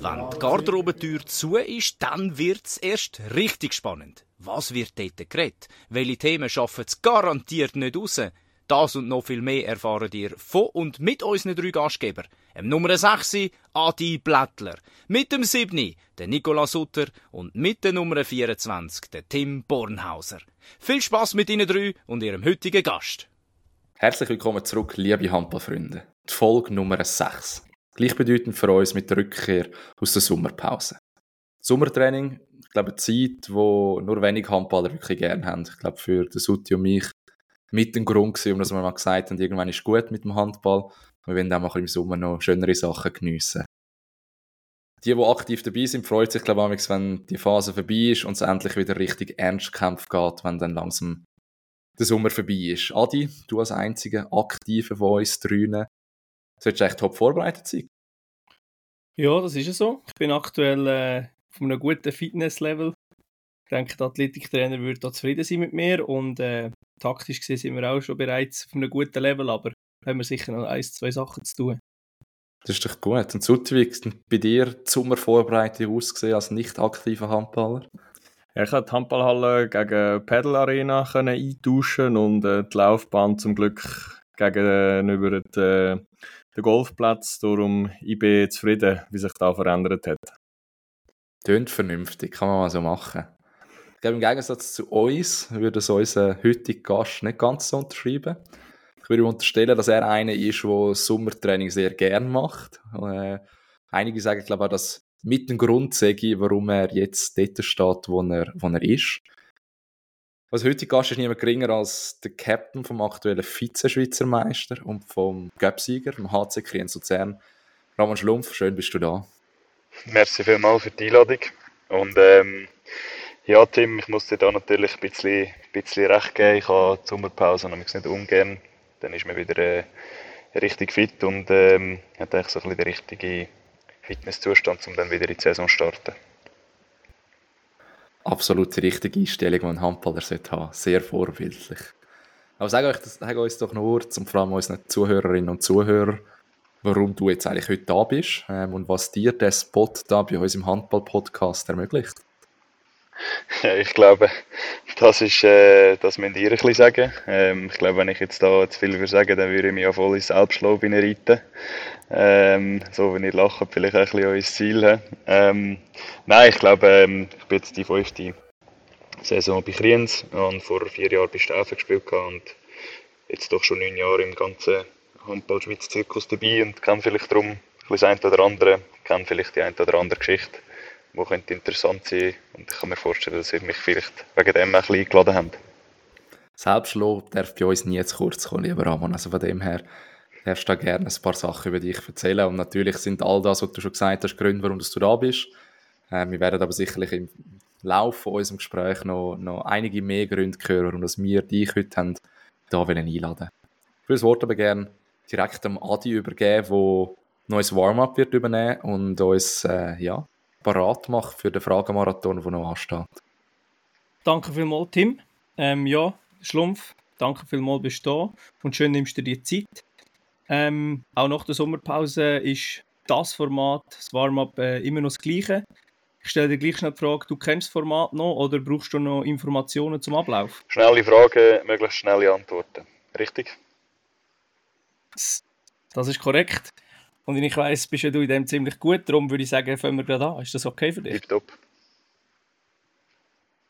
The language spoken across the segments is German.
Wenn die Garderobentür zu ist, dann wird's erst richtig spannend. Was wird dort geredet? Welche Themen schaffen es garantiert nicht raus? Das und noch viel mehr erfahren ihr von und mit unseren drei Gastgebern. Im Nummer 6 Adi Blättler, mit dem 7 der Nicola Sutter und mit der Nummer 24 der Tim Bornhauser. Viel Spaß mit Ihnen drei und Ihrem heutigen Gast. Herzlich willkommen zurück, liebe Handballfreunde. Die Folge Nummer 6. Gleichbedeutend für uns mit der Rückkehr aus der Sommerpause. Sommertraining, ich glaube, eine Zeit, wo nur wenig Handballer wirklich gerne haben. Ich glaube, für den Sutti und mich mit dem Grund gewesen, um dass wir mal gesagt haben, irgendwann ist gut mit dem Handball. Wir wollen auch im Sommer noch schönere Sachen geniessen. Die, die aktiv dabei sind, freut sich, glaube ich, wenn die Phase vorbei ist und es endlich wieder richtig Ernstkampf geht, wenn dann langsam der Sommer vorbei ist. Adi, du als einziger Aktiver von uns drüne, solltest du echt top vorbereitet sein. Ja, das ist es so. Ich bin aktuell äh, auf einem guten Fitnesslevel. Ich denke, der Athletiktrainer würde da zufrieden sein mit mir und äh, taktisch gesehen sind wir auch schon bereits auf einem guten Level, aber haben wir sicher noch ein, zwei Sachen zu tun. Das ist doch gut. Und Sutwig, bei dir die Sommervorbereitung ausgesehen als nicht aktiver Handballer? Ja, ich konnte die Handballhalle gegen Pedal Arena eintauschen und äh, die Laufbahn zum Glück gegenüber den, äh, den Golfplatz. Darum ich bin zufrieden, wie sich das verändert hat. Tönt vernünftig, kann man mal so machen. Ich glaube, im Gegensatz zu uns würde es unser heutiger Gast nicht ganz so unterschreiben. Ich würde unterstellen, dass er einer ist, der Sommertraining sehr gern macht. Äh, einige sagen, glaube ich, dass mit dem Grund sage, warum er jetzt dort steht, wo er, wo er ist. Also heutige Gast ist niemand geringer als der Captain vom aktuellen Vize-Schweizer Meister und vom Göpsieger, vom HC Kriens Luzern. Ramon Schlumpf, schön bist du da. Merci vielmals für die Einladung. Und ähm, ja, Tim, ich muss dir da natürlich ein bisschen, ein bisschen recht geben. Ich habe die Sommerpause nämlich nicht ungern dann ist man wieder äh, richtig fit und ähm, hat eigentlich so ein bisschen den richtigen Fitnesszustand, um dann wieder in die Saison zu starten. Absolut die richtige Einstellung, die ein Handballer sollte haben. Sehr vorbildlich. Aber sag euch, das, sag uns doch nur, zum vor allem unseren Zuhörerinnen und Zuhörern, warum du jetzt eigentlich heute da bist ähm, und was dir der Spot da bei uns im Handball-Podcast ermöglicht. Ja, ich glaube, das ist, äh, das müsst ihr ein bisschen sagen. Ähm, ich glaube, wenn ich jetzt da zu viel würde sagen, dann würde ich mich ja voll ins Selbstlob reiten. Ähm, so, wenn ihr lacht, vielleicht auch ein bisschen euer Ziel. Ähm, nein, ich glaube, ähm, ich bin jetzt die fünfte Saison bei Kriens und vor vier Jahren bei Steffen gespielt und jetzt doch schon neun Jahre im ganzen Handball-Schweiz-Zirkus dabei und kann vielleicht darum ein bisschen das eine oder andere, kann vielleicht die eine oder andere Geschichte die könnte interessant sein und ich kann mir vorstellen, dass ihr mich vielleicht wegen dem ein bisschen eingeladen habt. Selbstlob darf bei uns nie zu kurz kommen, lieber Ramon. Also von dem her darfst du da gerne ein paar Sachen über dich erzählen und natürlich sind all das, was du schon gesagt hast, Gründe, warum du da bist. Äh, wir werden aber sicherlich im Laufe von unserem Gespräch noch, noch einige mehr Gründe hören, warum wir dich heute haben, da einladen Ich würde das Wort aber gerne direkt am Adi übergeben, der neues Warm-up wird übernehmen und uns äh, ja, parat macht für den Fragemarathon, der noch ansteht. Danke vielmals, Tim. Ähm, ja, Schlumpf, danke vielmals, bist du da und schön nimmst du dir die Zeit. Ähm, auch nach der Sommerpause ist das Format, das Warm-up, äh, immer noch das gleiche. Ich stelle dir gleich schnell die Frage, du kennst das Format noch oder brauchst du noch Informationen zum Ablauf? Schnelle Fragen, möglichst schnelle Antworten. Richtig? Das ist korrekt. Und ich weiss, bist ja du in dem ziemlich gut, darum würde ich sagen, fangen wir gerade an. Ist das okay für dich? Top.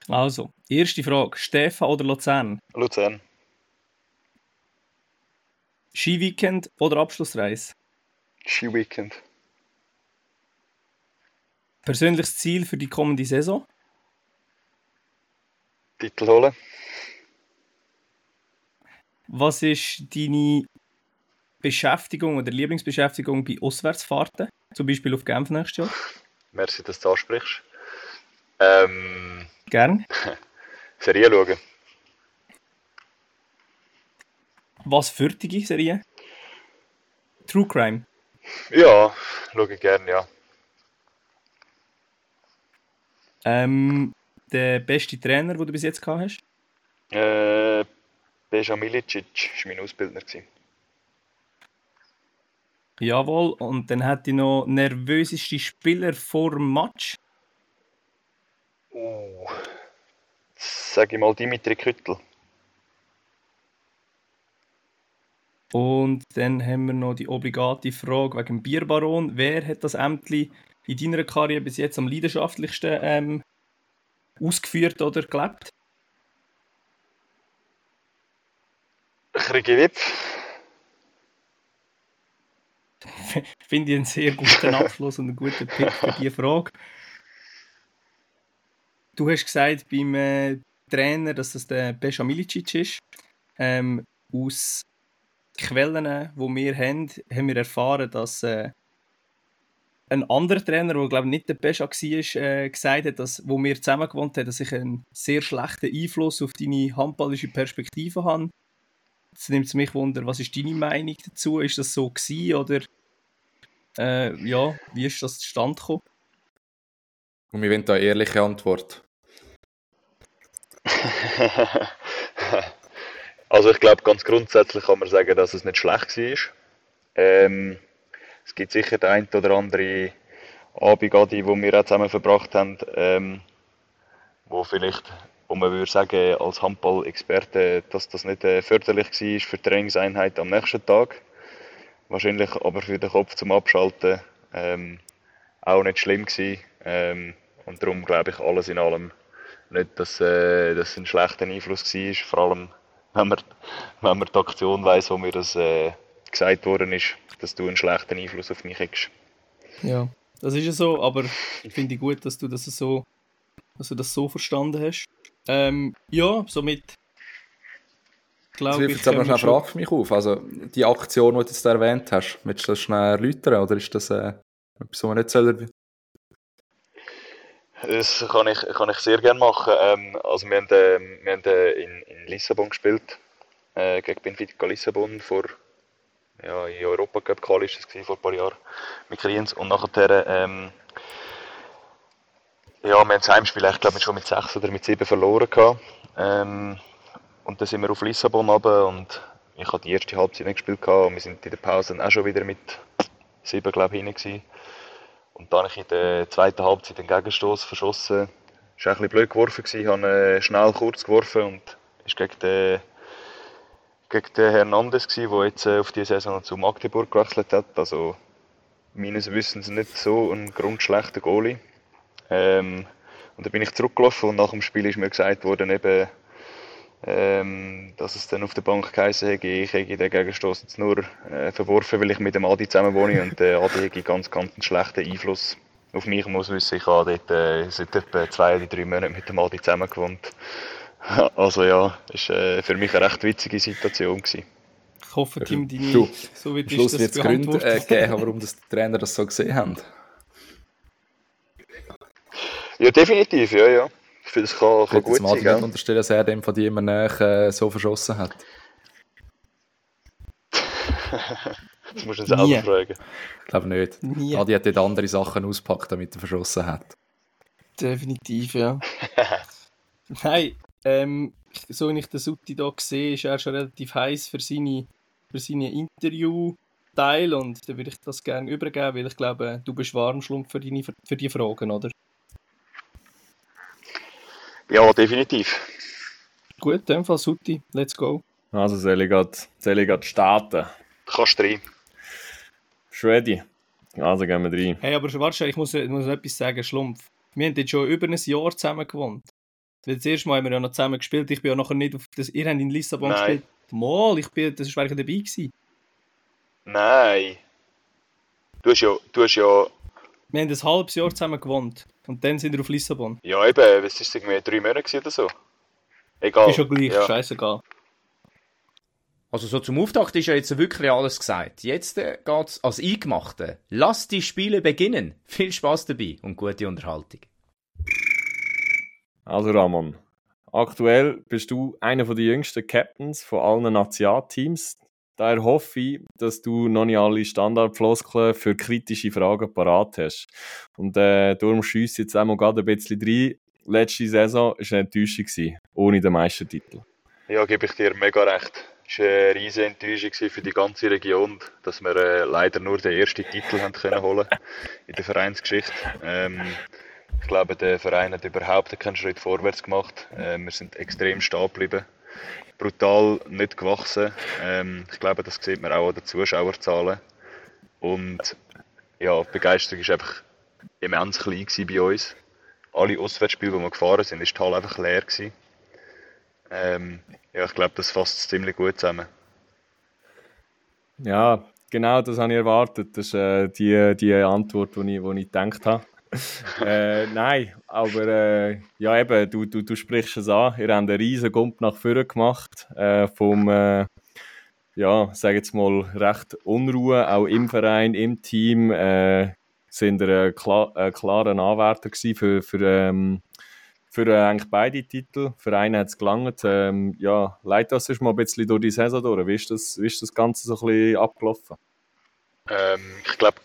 Also, erste Frage. Stefan oder Luzern? Luzern. Skiweekend oder Abschlussreise? Skiweekend. Persönliches Ziel für die kommende Saison? Titel holen. Was ist deine Beschäftigung oder Lieblingsbeschäftigung bei Auswärtsfahrten? Zum Beispiel auf Genf nächstes Jahr? Merci, dass du ansprichst. Ähm, Gern. Serien schauen. Was für die Serie? True Crime? Ja, schaue ich gerne, ja. Ähm, der beste Trainer, den du bis jetzt gehabt hast? Äh, Beja Milicic war mein Ausbildner. Jawohl, und dann hätte ich noch nervöseste Spieler vor Match. Uh, sag ich mal Dimitri Küttel. Und dann haben wir noch die obligate Frage wegen dem Bierbaron. Wer hat das Ämtli in deiner Karriere bis jetzt am leidenschaftlichsten ähm, ausgeführt oder gelebt? Krigi Wipf. Finde ich einen sehr guten Abschluss und einen guten Pick für diese Frage. Du hast gesagt beim äh, Trainer, dass das der Bescha Milicic ist. Ähm, aus Quellen, die wir haben, haben wir erfahren, dass äh, ein anderer Trainer, der glaube ich nicht der Bescha war, äh, gesagt hat, dass, wo wir zusammen gewohnt haben, dass ich einen sehr schlechten Einfluss auf deine handballische Perspektive habe. Jetzt nimmt es mich wunder, was ist deine Meinung dazu? Ist das so gewesen oder äh, ja, wie ist das zustande gekommen? Und wir wollen da eine ehrliche Antwort. also ich glaube, ganz grundsätzlich kann man sagen, dass es nicht schlecht war. Ähm, es gibt sicher den einen oder andere Abend, die wir auch zusammen verbracht haben, ähm, wo vielleicht, wo man würde sagen, als Handball-Experte, dass das nicht äh, förderlich war für die Trainingseinheit am nächsten Tag. Wahrscheinlich aber für den Kopf zum Abschalten ähm, auch nicht schlimm gewesen. Ähm, und darum glaube ich alles in allem nicht, dass äh, das ein schlechter Einfluss war. Vor allem, wenn man, wenn man die Aktion weiss, wo mir das äh, gesagt worden ist, dass du einen schlechten Einfluss auf mich hast. Ja, das ist ja so, aber ich finde gut, dass du das so, dass du das so verstanden hast. Ähm, ja, somit glaube ich. Jetzt aber noch eine Frage für mich auf. Also, die Aktion, die du jetzt erwähnt hast, willst du das schnell erläutern oder ist das äh, etwas, was man nicht soll? Das kann ich, kann ich sehr gerne machen. Ähm, also wir haben, äh, wir haben äh, in, in Lissabon gespielt, äh, gegen Benfica Lissabon vor ja, in Europa Cup Quali ist das vor ein paar Jahren mit Kriens und nachher ähm, ja, wir haben das Heimspiel ich glaube schon mit 6 oder mit 7 verloren. Ähm, und dann sind wir auf Lissabon runter und ich habe die erste Halbzeit nicht gespielt und wir sind in der Pause auch schon wieder mit 7 glaube ich hinein und dann habe ich in der zweiten Halbzeit den Gegenstoß verschossen. Es war ein bisschen blöd geworfen, ich habe äh, schnell kurz geworfen und ist gegen den, gegen den Hernandez, der jetzt äh, auf diese Saison zu Magdeburg gewechselt hat. Also meines Wissens nicht so ein grundschlechter Goalie. Ähm, und dann bin ich zurückgelaufen und nach dem Spiel ist mir gesagt worden, eben, ähm, dass es dann auf der Bank geheißen hätte, ich hätte den Gegenstoß jetzt nur äh, verworfen, weil ich mit dem Adi zusammen wohne und der Adi hätte ganz, ganz einen schlechten Einfluss auf mich. Ich muss wissen, ich habe dort äh, seit etwa zwei oder drei Monaten mit dem Adi zusammen gewohnt. Also ja, das war äh, für mich eine recht witzige Situation. Gewesen. Ich hoffe, Tim, deine, du, so wie Schluss wird es Gründe äh, geben, warum das die Trainer das so gesehen haben. Ja, definitiv, ja, ja. Ich finde, es kann, kann gut sein. Ich nicht unterstellen, dass er dem von dir immer nach, äh, so verschossen hat. das musst du ihn selber Nie. fragen. Ich glaube nicht. Nie. Adi hat dort andere Sachen ausgepackt, damit er verschossen hat. Definitiv, ja. Nein, ähm, so wie ich den Sutti hier sehe, ist er schon relativ heiß für seine, für seine Interview-Teil und da würde ich das gerne übergeben, weil ich glaube, du bist warm für, deine, für die Fragen, oder? Ja, definitiv. Gut, in dem Fall Sutti, let's go. Also soll ich gerade starten? Kannst du rein. Schwedi. Also gehen wir rein. Hey, aber warte, ich muss, ich muss etwas sagen, Schlumpf. Wir haben jetzt schon über ein Jahr zusammen gewohnt. Weil das erste Mal haben wir ja noch zusammen gespielt. Ich bin ja nachher nicht auf das. Ihr habt in Lissabon Nein. gespielt. Mal, ich bin, das war dabei gewesen. Nein. Du hast ja, du hast ja wir haben ein halbes Jahr zusammen gewohnt. Und dann sind wir auf Lissabon. Ja, eben, was ist es irgendwie drei Monate oder so? Egal. Ist schon gleich, ja. scheißegal. Also so zum Auftakt ist ja jetzt wirklich alles gesagt. Jetzt äh, geht's als Eingemachte. Lass die Spiele beginnen. Viel Spaß dabei und gute Unterhaltung. Also Ramon, aktuell bist du einer der jüngsten Captains von allen Nationalteams. Daher hoffe ich, dass du noch nicht alle Standardfloskeln für kritische Fragen parat hast. Und äh, darum schiesse jetzt einmal gerade ein bisschen rein. Letzte Saison war eine Enttäuschung, ohne den Meistertitel. Ja, gebe ich dir mega recht. Es war eine riesige Enttäuschung für die ganze Region, dass wir äh, leider nur den ersten Titel haben können holen in der Vereinsgeschichte. Ähm, ich glaube, der Verein hat überhaupt keinen Schritt vorwärts gemacht. Äh, wir sind extrem stehen geblieben. Brutal nicht gewachsen. Ähm, ich glaube, das sieht man auch an den Zuschauerzahlen. Und ja, die Begeisterung war einfach immens klein bei uns. Alle Auswärtsspiele, die wir gefahren sind, war die Halle einfach leer. Ähm, ja, ich glaube, das fasst es ziemlich gut zusammen. Ja, genau das habe ich erwartet. Das ist äh, die, die Antwort, die ich, die ich gedacht habe. Äh, nein, aber äh, ja eben, du, du, du sprichst es an. Ihr habt einen riesen Gump nach vorne gemacht. Äh, vom, äh, ja, sage jetzt mal, recht Unruhe, auch im Verein, im Team. Äh, sind ihr ein, klar, ein klarer Anwärter für, für, ähm, für äh, eigentlich beide Titel. Für einen hat es gelangt. Ähm, ja, leid das mal ein bisschen durch die Saison durch. Wie ist das, wie ist das Ganze so ein bisschen abgelaufen? Ähm, ich glaube,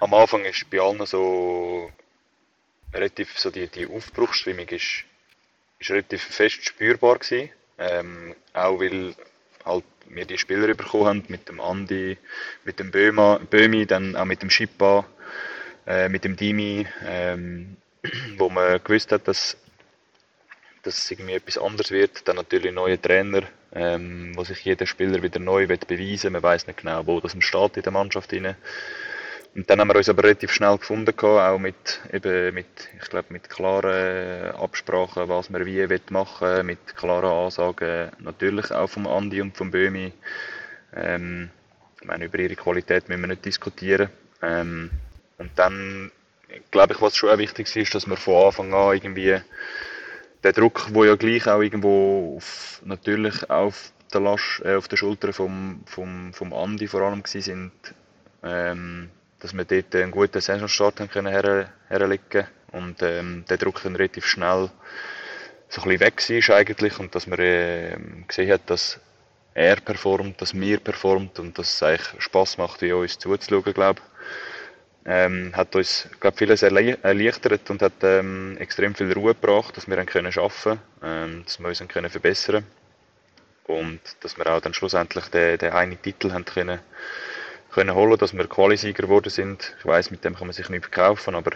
am Anfang ist bei allen so relativ so die, die Aufbruchsstimmung ist, ist relativ fest spürbar gewesen. Ähm, auch weil halt wir die Spieler bekommen haben, mit dem Andi, mit dem Böhma, Böhmi, dann auch mit dem Schippa, äh, mit dem Dimi, ähm, wo man gewusst hat, dass, dass es irgendwie etwas anderes wird. Dann natürlich neue Trainer, ähm, wo sich jeder Spieler wieder neu wird beweisen Man weiß nicht genau, wo das steht in der Mannschaft rein. Und dann haben wir uns aber relativ schnell gefunden, auch mit, eben mit, ich glaube, mit klaren Absprachen, was wir wie machen wollen, mit klaren Ansagen, natürlich auch vom Andi und vom Böhmi. Ähm, ich meine, über ihre Qualität müssen wir nicht diskutieren. Ähm, und dann, glaube ich, was schon auch wichtig ist, dass wir von Anfang an irgendwie der Druck, wo ja gleich auch irgendwo auf, natürlich auf der, Last, äh, auf der Schulter vom, vom, vom Andi vor allem gewesen sind, ähm, dass wir dort einen guten Saisonstart haben können her, herlegen und ähm, der Druck dann relativ schnell so ein bisschen weg war eigentlich und dass man äh, gesehen hat, dass er performt, dass wir performt und dass es eigentlich Spass macht, wie uns zuzuschauen, glaube ähm, hat uns glaub, vieles erleichtert und hat ähm, extrem viel Ruhe gebracht, dass wir dann können arbeiten ähm, dass wir uns können verbessern und dass wir auch dann schlussendlich den, den einen Titel haben können können holen, dass wir Qualisieger geworden sind. Ich weiß, mit dem kann man sich nicht verkaufen, aber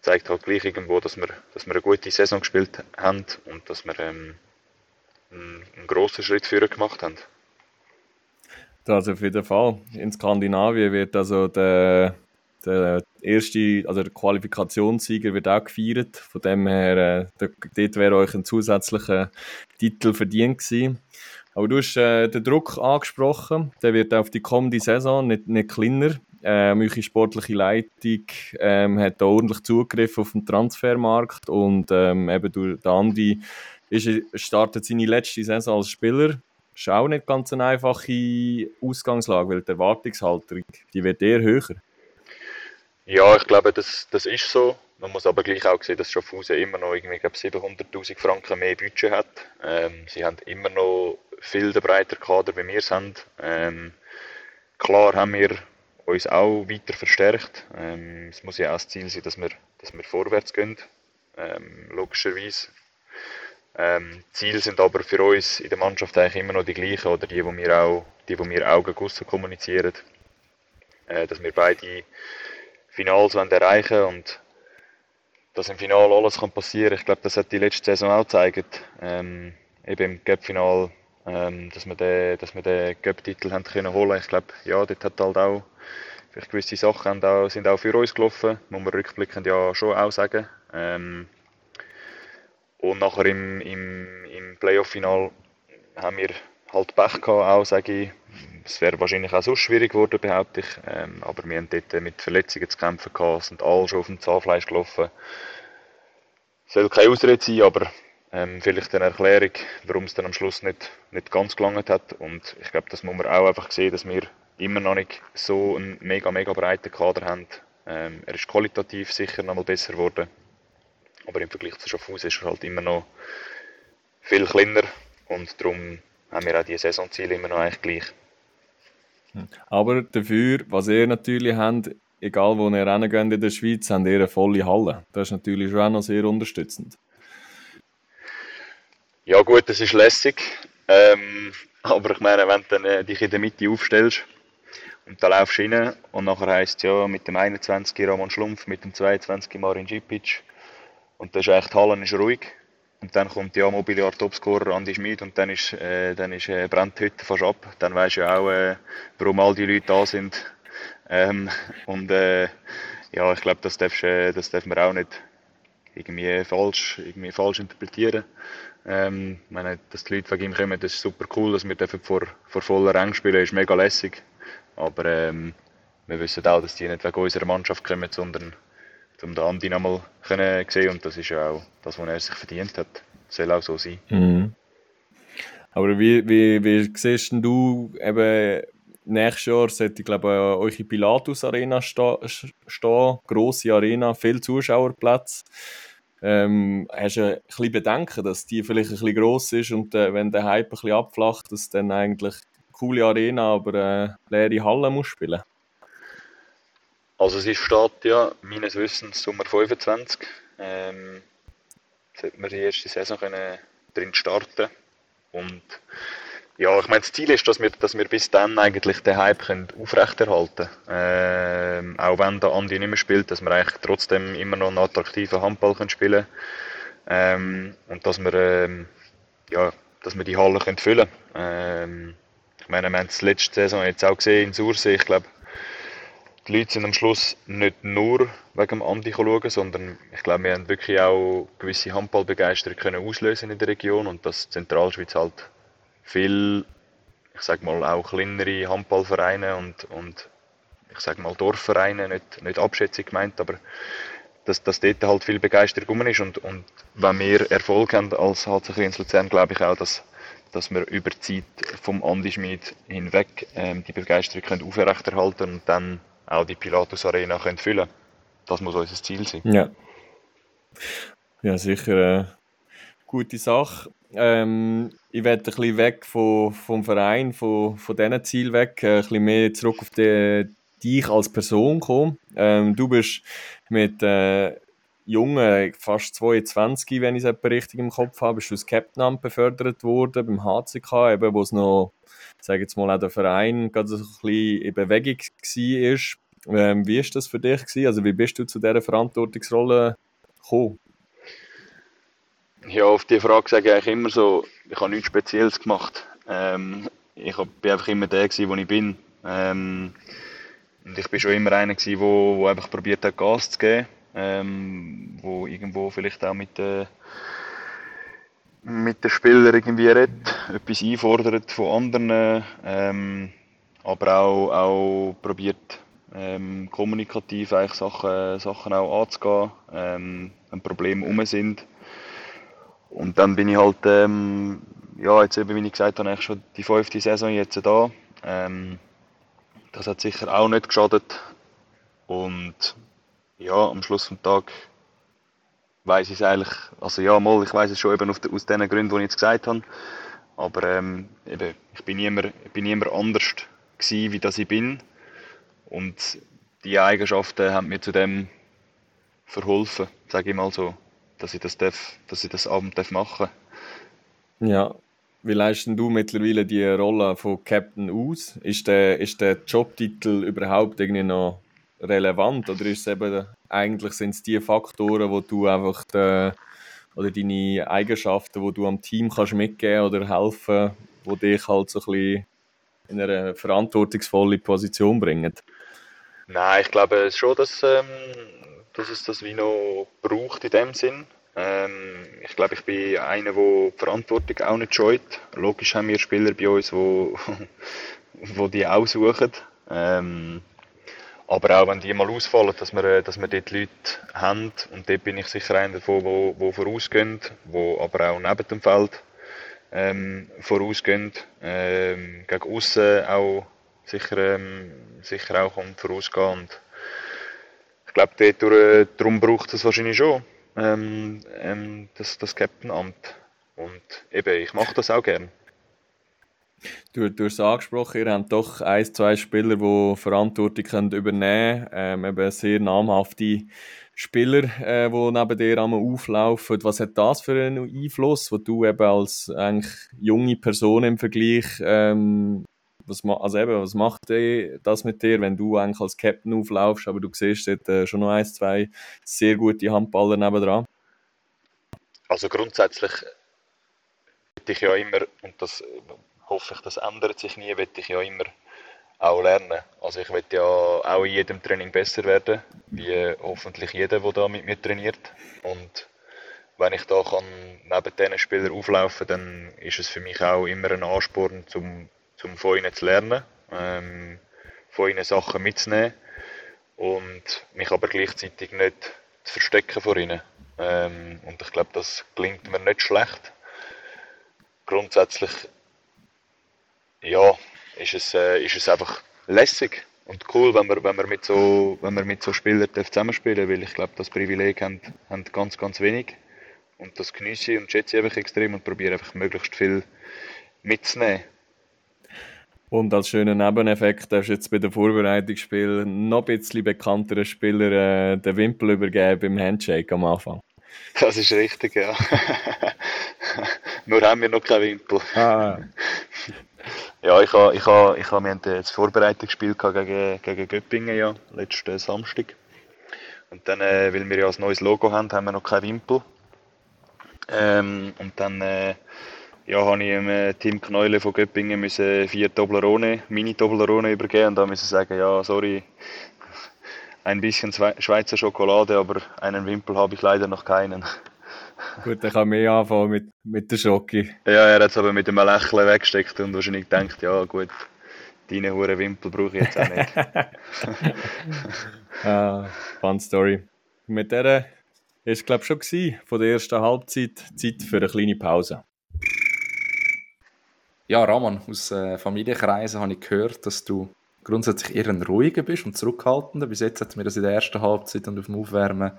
zeigt halt gleich irgendwo, dass wir, dass wir eine gute Saison gespielt haben und dass wir ähm, einen, einen grossen Schritt führen gemacht haben. Das auf jeden Fall. In Skandinavien wird also der, der erste, also der Qualifikationssieger wird auch gefeiert. Von dem her, äh, dort wäre euch ein zusätzlicher Titel verdient gewesen. Aber du hast äh, den Druck angesprochen, der wird auf die kommende Saison nicht, nicht kleiner. Ähm, eure sportliche Leitung ähm, hat da ordentlich Zugriff auf den Transfermarkt und ähm, eben du, der Andi ist, startet seine letzte Saison als Spieler. Ist auch nicht ganz eine einfache Ausgangslage, weil die Erwartungshaltung die wird eher höher. Ja, ich glaube, das, das ist so. Man muss aber gleich auch sehen, dass Schaffhausen immer noch irgendwie 700'000 Franken mehr Budget hat. Ähm, sie haben immer noch viel breiter Kader, wie wir sind. Ähm, klar haben wir uns auch weiter verstärkt. Ähm, es muss ja auch das Ziel sein, dass wir, dass wir vorwärts gehen, ähm, logischerweise. Ähm, Ziele sind aber für uns in der Mannschaft eigentlich immer noch die gleichen oder die, die wir auch, die, die wir Augen kommunizieren. Äh, dass wir beide Finals erreichen und dass im Finale alles kann passieren kann. Ich glaube, das hat die letzte Saison auch gezeigt. Ähm, eben im Cup-Final ähm, dass wir den, dass wir den Cup-Titel haben können holen. Ich glaube, ja, dort hat halt auch vielleicht gewisse Sachen auch, sind auch für uns gelaufen, muss man rückblickend ja schon auch sagen. Ähm, und nachher im, im, im Playoff-Final haben wir halt Pech gehabt, auch sage ich. Es wäre wahrscheinlich auch so schwierig geworden, behaupte ich. Ähm, aber wir haben dort mit Verletzungen zu kämpfen gehabt, sind alle schon auf dem Zahnfleisch gelaufen. Soll keine Ausrede sein, aber ähm, vielleicht eine Erklärung, warum es dann am Schluss nicht, nicht ganz gelangt hat. Und ich glaube, das muss man auch einfach sehen, dass wir immer noch nicht so einen mega, mega breiten Kader haben. Ähm, er ist qualitativ sicher noch mal besser geworden. Aber im Vergleich zu Schaffhausen ist er halt immer noch viel kleiner. Und darum haben wir auch die Saisonziele immer noch eigentlich gleich. Aber dafür, was ihr natürlich habt, egal wo ihr reingeht in der Schweiz, habt ihr eine volle Halle. Das ist natürlich schon auch noch sehr unterstützend. Ja gut, das ist lässig. Ähm, Aber ich meine, wenn du dann, äh, dich in der Mitte aufstellst und da laufst du rein und nachher heisst es ja mit dem 21 Ramon Schlumpf, mit dem 22 Marin Djipic und dann ist echt die Halle ist ruhig und dann kommt ja Mobiliar Topscorer Andi Schmid und dann ist, äh, dann ist äh, brennt fast ab. Dann weisst du ja auch, äh, warum all die Leute da sind. Ähm, und äh, ja, ich glaube, das, äh, das darf man auch nicht irgendwie falsch, irgendwie falsch interpretieren. Ähm, meine, dass die Leute wegen ihm kommen, das ist super cool, dass wir vor, vor voller Rang spielen, ist mega lässig. Aber ähm, wir wissen auch, dass die nicht wegen unserer Mannschaft kommen, sondern um den Andi nochmal zu sehen und das ist ja auch das, was er sich verdient hat. Das soll auch so sein. Mhm. Aber wie, wie, wie siehst du eben nächstes Jahr sollte, ich glaube, eure Pilatus Arena stehen, grosse Arena, viel Zuschauerplätze. Ähm, hast du ein bisschen Bedenken, dass die vielleicht ein bisschen gross ist und äh, wenn der Hype ein bisschen abflacht, dass dann eigentlich eine coole Arena, aber äh, leere Halle muss spielen? Also es steht ja meines Wissens Sommer 25. Ähm, sollte man die erste Saison können drin starten und ja, ich meine, das Ziel ist, dass wir, dass wir bis dann eigentlich den Hype können aufrechterhalten können. Ähm, auch wenn der Andi nicht mehr spielt, dass wir eigentlich trotzdem immer noch einen attraktiven Handball können spielen ähm, und dass wir, ähm, ja, dass wir die Halle können füllen können. Ähm, ich meine, wir haben es letzte Saison jetzt auch gesehen in Sursee. Ich glaube, die Leute sind am Schluss nicht nur wegen dem Andi schauen, sondern ich glaube, wir haben wirklich auch gewisse Handballbegeisterung können auslösen in der Region und dass Zentralschweiz halt viel, ich sag mal, auch kleinere Handballvereine und, und ich sag mal Dorfvereine, nicht, nicht abschätzig gemeint, aber dass, dass dort halt viel Begeisterung rum ist und, und wenn wir Erfolg haben als HC Luzern, glaube ich auch, dass, dass wir über die Zeit vom Andi Schmid hinweg ähm, die Begeisterung können aufrechterhalten und dann auch die Pilatus Arena können füllen Das muss unser Ziel sein. Ja, ja sicher eine äh, gute Sache. Ähm, ich werde ein bisschen weg von, vom Verein, von, von diesen Zielen weg, äh, ein bisschen mehr zurück auf die, dich als Person kommen. Ähm, du bist mit äh, jungen, fast 22, wenn ich es richtig im Kopf habe, bist du als Captain befördert worden beim HCK, eben, wo es noch, sage jetzt mal, auch der Verein gerade so ein bisschen in Bewegung war. Ähm, wie war das für dich? Gewesen? Also wie bist du zu dieser Verantwortungsrolle gekommen? Ja, auf die Frage sage ich eigentlich immer so, ich habe nichts Spezielles gemacht. Ähm, ich bin einfach immer der gewesen, wo ich bin. Ähm, und ich bin schon immer einer wo einfach probiert hat, Gas zu geben. Ähm, wo irgendwo vielleicht auch mit den mit den Spielern irgendwie redet, etwas einfordert von anderen, ähm, aber auch, auch probiert ähm, kommunikativ eigentlich Sachen, Sachen auch anzugehen, ähm, wenn Probleme um sind. Und dann bin ich halt, ähm, ja, jetzt eben, wie ich gesagt habe, schon die fünfte Saison jetzt da. Ähm, das hat sicher auch nicht geschadet. Und ja, am Schluss des Tages weiß ich es eigentlich, also ja, mal, ich weiß es schon eben de, aus den Gründen, die ich jetzt gesagt habe. Aber ähm, eben, ich bin niemand, bin niemand anders gewesen, wie das ich bin. Und die Eigenschaften haben mir zu dem verholfen, sage ich mal so dass ich das, darf, dass ich das Abend darf machen Ja, wie leistest du mittlerweile die Rolle von Captain aus? Ist der, ist der Jobtitel überhaupt irgendwie noch relevant oder ist es eben eigentlich sind es die Faktoren, wo du einfach die, oder deine Eigenschaften, wo du am Team kannst mitgeben oder helfen, wo dich halt so ein bisschen in eine verantwortungsvolle Position bringen? Nein, ich glaube schon, dass ähm, dass es das wie noch braucht in dem Sinn. Ähm, ich glaube, ich bin einer, der die Verantwortung auch nicht scheut. Logisch haben wir Spieler bei uns, wo, wo die auch suchen. Ähm, aber auch wenn die mal ausfallen, dass wir, dass wir dort Leute haben. Und dort bin ich sicher einer davon, wo, wo vorausgehen, wo aber auch neben dem Feld ähm, vorausgehen. Ähm, gegen außen auch sicher, ähm, sicher auch vorausgehen. Und ich glaube, dort, darum braucht es wahrscheinlich schon ähm, ähm, das, das Captain-Amt. Und eben, ich mache das auch gerne. Du, du hast es angesprochen, ihr habt doch ein, zwei Spieler, die Verantwortung können übernehmen können. Ähm, eben sehr namhafte Spieler, äh, die neben dir einmal auflaufen. Was hat das für einen Einfluss, wo du eben als eigentlich junge Person im Vergleich, ähm, was, also eben, was macht das mit dir, wenn du eigentlich als Captain auflaufst, aber du siehst dort äh, schon noch ein, zwei sehr gute Handballer nebendran? Also grundsätzlich ich ja immer, und das hoffe ich, das ändert sich nie, will ich ja immer auch lernen. Also ich will ja auch in jedem Training besser werden, wie hoffentlich jeder, der da mit mir trainiert. Und wenn ich da kann neben diesen Spielern auflaufen dann ist es für mich auch immer ein Ansporn, zum, zum von ihnen zu lernen, ähm, von ihnen Sachen mitzunehmen und mich aber gleichzeitig nicht zu verstecken vor ihnen. Ähm, und ich glaube, das klingt mir nicht schlecht. Grundsätzlich, ja, ist es, äh, ist es einfach lässig und cool, wenn wir, wenn wir mit so, wenn wir mit so Spielern zusammenspielen weil ich glaube, das Privileg haben, haben ganz, ganz wenig. Und das genieße ich und schätze ich einfach extrem und probiere einfach möglichst viel mitzunehmen. Und als schöner Nebeneffekt darfst du jetzt bei den Vorbereitungsspielen noch ein bisschen bekannteren Spieler äh, den Wimpel übergeben beim Handshake am Anfang. Das ist richtig, ja. Nur haben wir noch keinen Wimpel. Ah. Ja, ich habe, ich habe, ich habe, wir das Vorbereitungsspiel gegen, gegen Göppingen, ja, letzten Samstag. Und dann, äh, weil wir ja ein neues Logo haben, haben wir noch keinen Wimpel. Ähm, und dann äh, ja, habe ich dem äh, Team Knäule von Göppingen müssen vier Toblerone, Mini-Toblerone übergeben und da müssen sagen, ja, sorry, ein bisschen Schweizer Schokolade, aber einen Wimpel habe ich leider noch keinen. Gut, dann kann mehr anfangen mit, mit der Schoki. Ja, er hat es aber mit einem Lächeln weggesteckt und wahrscheinlich gedacht, ja gut, deine hure Wimpel brauche ich jetzt auch nicht. ah, fun Story. Mit der war es, glaube ich, schon gewesen, von der ersten Halbzeit Zeit für eine kleine Pause. Ja, Ramon, aus äh, Familienkreisen habe ich gehört, dass du grundsätzlich eher ein ruhiger bist und zurückhaltender. Bis jetzt hat mir das in der ersten Halbzeit und auf dem Aufwärmen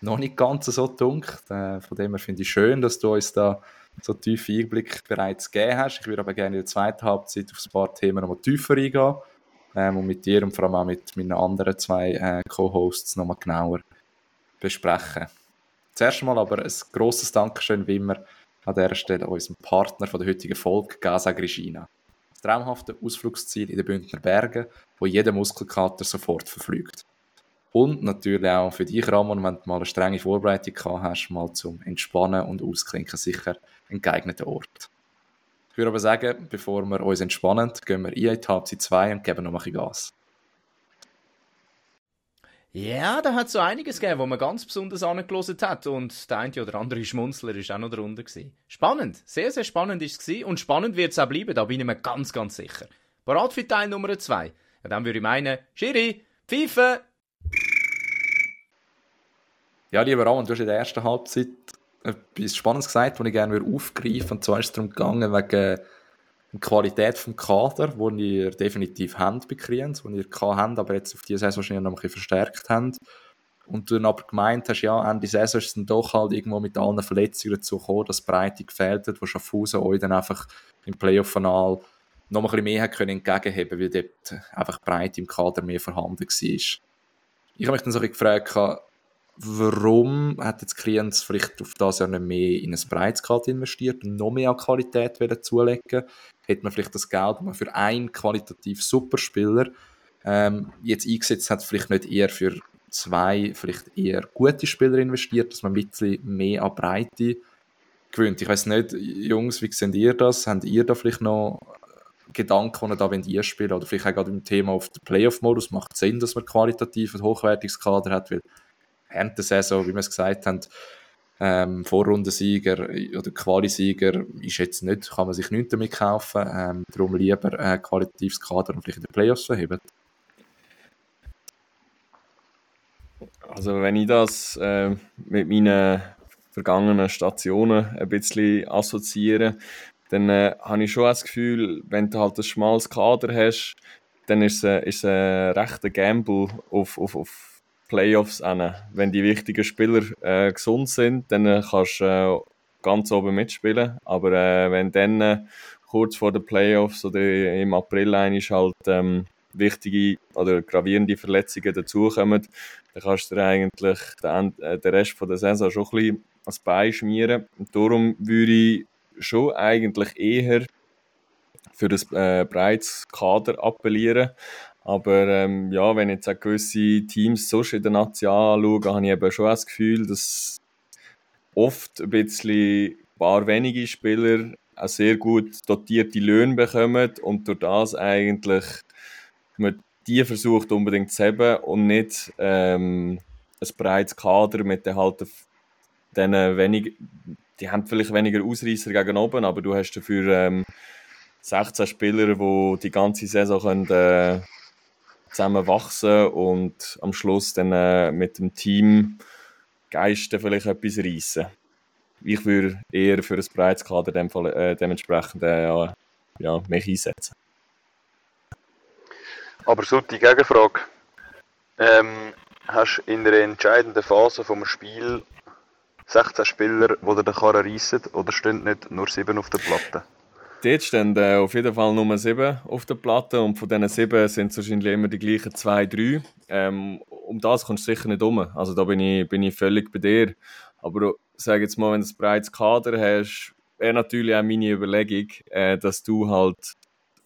noch nicht ganz so dunkel. Äh, von dem her finde ich schön, dass du uns da so tiefe Einblick bereits gegeben hast. Ich würde aber gerne in der zweiten Halbzeit auf ein paar Themen noch mal tiefer eingehen ähm, und mit dir und vor allem auch mit meinen anderen zwei äh, Co-Hosts noch mal genauer besprechen. Zuerst einmal aber ein grosses Dankeschön, wie immer, an dieser Stelle unserem Partner von der heutigen Folge, Gaza Grigina. Das traumhafte Ausflugsziel in den Bündner Bergen, wo jeder Muskelkater sofort verflügt. Und natürlich auch für dich, Ramon, wenn du mal eine strenge Vorbereitung gehabt hast, mal zum Entspannen und Ausklinken sicher ein geeigneter Ort. Ich würde aber sagen, bevor wir uns entspannen, gehen wir in die Halbzeit 2 und geben noch ein bisschen Gas. Ja, da hat es so einiges gegeben, wo man ganz besonders angelost hat und der eine oder andere Schmunzler ist auch noch darunter gewesen. Spannend, sehr, sehr spannend ist es und spannend wird es auch bleiben, da bin ich mir ganz, ganz sicher. Parat für Teil Nummer 2? Ja, dann würde ich meinen, Schiri, Pfeife, ja, lieber Ramon, du hast in der ersten Halbzeit etwas Spannendes gesagt, das ich gerne aufgreifen würde. Und zwar ist es darum gegangen, wegen der Qualität des Kader, wo ihr definitiv habt bei Kriens, wo ihr habt, aber jetzt auf diese Saison wahrscheinlich noch ein bisschen verstärkt habt. Und du dann aber gemeint hast, ja, Ende Saison ist es dann doch halt irgendwo mit allen Verletzungen dazu gekommen, dass Breite gefehlt hat, wo Schaffhausen euch dann einfach im Playoff-Final noch ein bisschen mehr können entgegenheben weil dort einfach Breite im Kader mehr vorhanden war. Ich habe mich dann so ein bisschen gefragt, warum hat jetzt Klienz vielleicht auf das Jahr nicht mehr in ein Breitskalt investiert und noch mehr an Qualität zulegen Hätte man vielleicht das Geld, das man für einen qualitativ Superspieler ähm, jetzt eingesetzt hat, vielleicht nicht eher für zwei, vielleicht eher gute Spieler investiert, dass man ein bisschen mehr an Breite gewöhnt. Ich weiß nicht, Jungs, wie seht ihr das? Habt ihr da vielleicht noch Gedanken, die ihr da wollt spielen Oder vielleicht auch gerade im Thema auf den Playoff-Modus macht es Sinn, dass man qualitativ ein hochwertiges Kader hat, weil während der Saison, wie wir es gesagt haben, ähm, Vorrundensieger oder Qualisieger ist jetzt nicht, kann man sich nichts damit kaufen. Ähm, darum lieber ein qualitatives Kader und vielleicht in den Playoffs verheben. Also wenn ich das äh, mit meinen vergangenen Stationen ein bisschen assoziiere, dann äh, habe ich schon das Gefühl, wenn du halt ein schmales Kader hast, dann ist es, äh, ist ein rechter Gamble auf, auf, auf Playoffs an. Wenn die wichtigen Spieler äh, gesund sind, dann äh, kannst du äh, ganz oben mitspielen. Aber äh, wenn dann äh, kurz vor den Playoffs oder im April ist halt ähm, wichtige oder gravierende Verletzungen dazukommen, dann kannst du dir eigentlich den, äh, den Rest der Saison schon ein bisschen als Bein schmieren. Und darum würde ich schon eigentlich eher für das äh, breites Kader appellieren. Aber ähm, ja, wenn ich jetzt auch gewisse Teams sonst in der Nazi anschaue, habe ich eben schon das Gefühl, dass oft ein bisschen paar wenige Spieler auch sehr gut dotierte Löhne bekommen und durch das eigentlich man die versucht unbedingt zu haben und nicht ähm, ein breites Kader mit den halt denen wenig, die haben vielleicht weniger Ausreißer gegen oben, aber du hast dafür ähm, 16 Spieler, die die ganze Saison können, äh, zusammen wachsen und am Schluss dann äh, mit dem Team Geisten vielleicht etwas reissen. Ich würde eher für ein breites Kader dem Fall, äh, dementsprechend äh, ja, mich einsetzen. Aber so die Gegenfrage. Ähm, hast du in der entscheidenden Phase vom Spiel 16 Spieler, die den Karren reissen, oder stehen nicht nur 7 auf der Platte? Dort stehen äh, auf jeden Fall nur 7 auf der Platte und von diesen 7 sind es wahrscheinlich immer die gleichen 2, 3. Ähm, um das kommst du sicher nicht um. Also da bin ich, bin ich völlig bei dir. Aber sag jetzt mal, wenn du ein breites Kader hast, wäre natürlich auch meine Überlegung, äh, dass du halt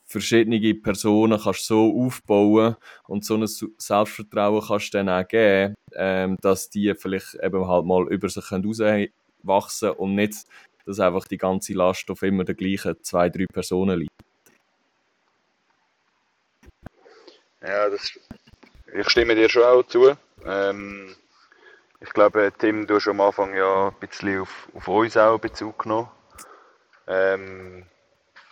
verschiedene Personen kannst so aufbauen und so ein Selbstvertrauen kannst dann auch geben, ähm, dass die vielleicht eben halt mal über sich können und nicht, dass einfach die ganze Last auf immer den gleichen zwei, drei Personen liegt. Ja, das, ich stimme dir schon auch zu. Ähm, ich glaube, Tim, du hast am Anfang ja ein bisschen auf, auf uns auch Bezug genommen. Ähm,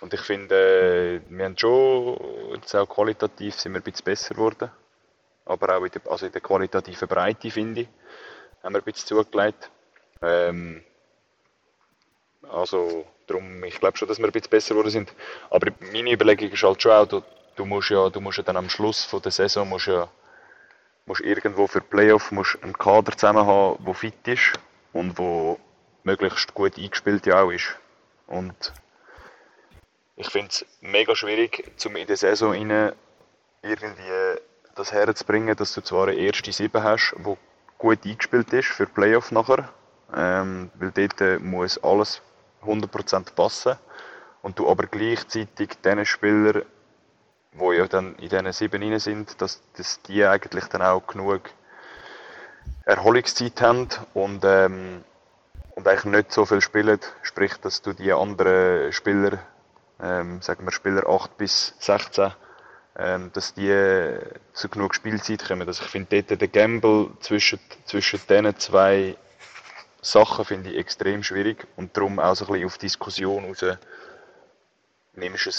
und ich finde, wir haben schon, jetzt auch qualitativ sind wir ein bisschen besser geworden. Aber auch in der, also in der qualitativen Breite, finde ich, haben wir ein bisschen zugelegt. Ähm, also, darum, ich glaube schon, dass wir ein bisschen besser geworden sind. Aber meine Überlegung ist halt schon auch, du, du musst ja, du musst ja dann am Schluss von der Saison, musst ja, musst irgendwo für Playoff musst einen Kader zusammen haben, der fit ist und wo möglichst gut eingespielt ja auch ist. Und ich finde es mega schwierig, um in der Saison rein irgendwie das herzubringen, dass du zwar eine erste Sieben hast, wo gut eingespielt ist für Playoff nachher, ähm, weil dort äh, muss alles 100% passen und du aber gleichzeitig diesen Spieler, die ja dann in diesen sieben rein sind, dass, dass die eigentlich dann auch genug Erholungszeit haben und, ähm, und eigentlich nicht so viel spielen, sprich, dass du die anderen Spieler ähm, sagen wir Spieler 8 bis 16, ähm, dass die zu genug Spielzeit kommen. Also ich finde dort den Gamble zwischen, zwischen diesen zwei Sachen finde ich extrem schwierig und darum auch so ein bisschen auf Diskussion raus, nimmst du ein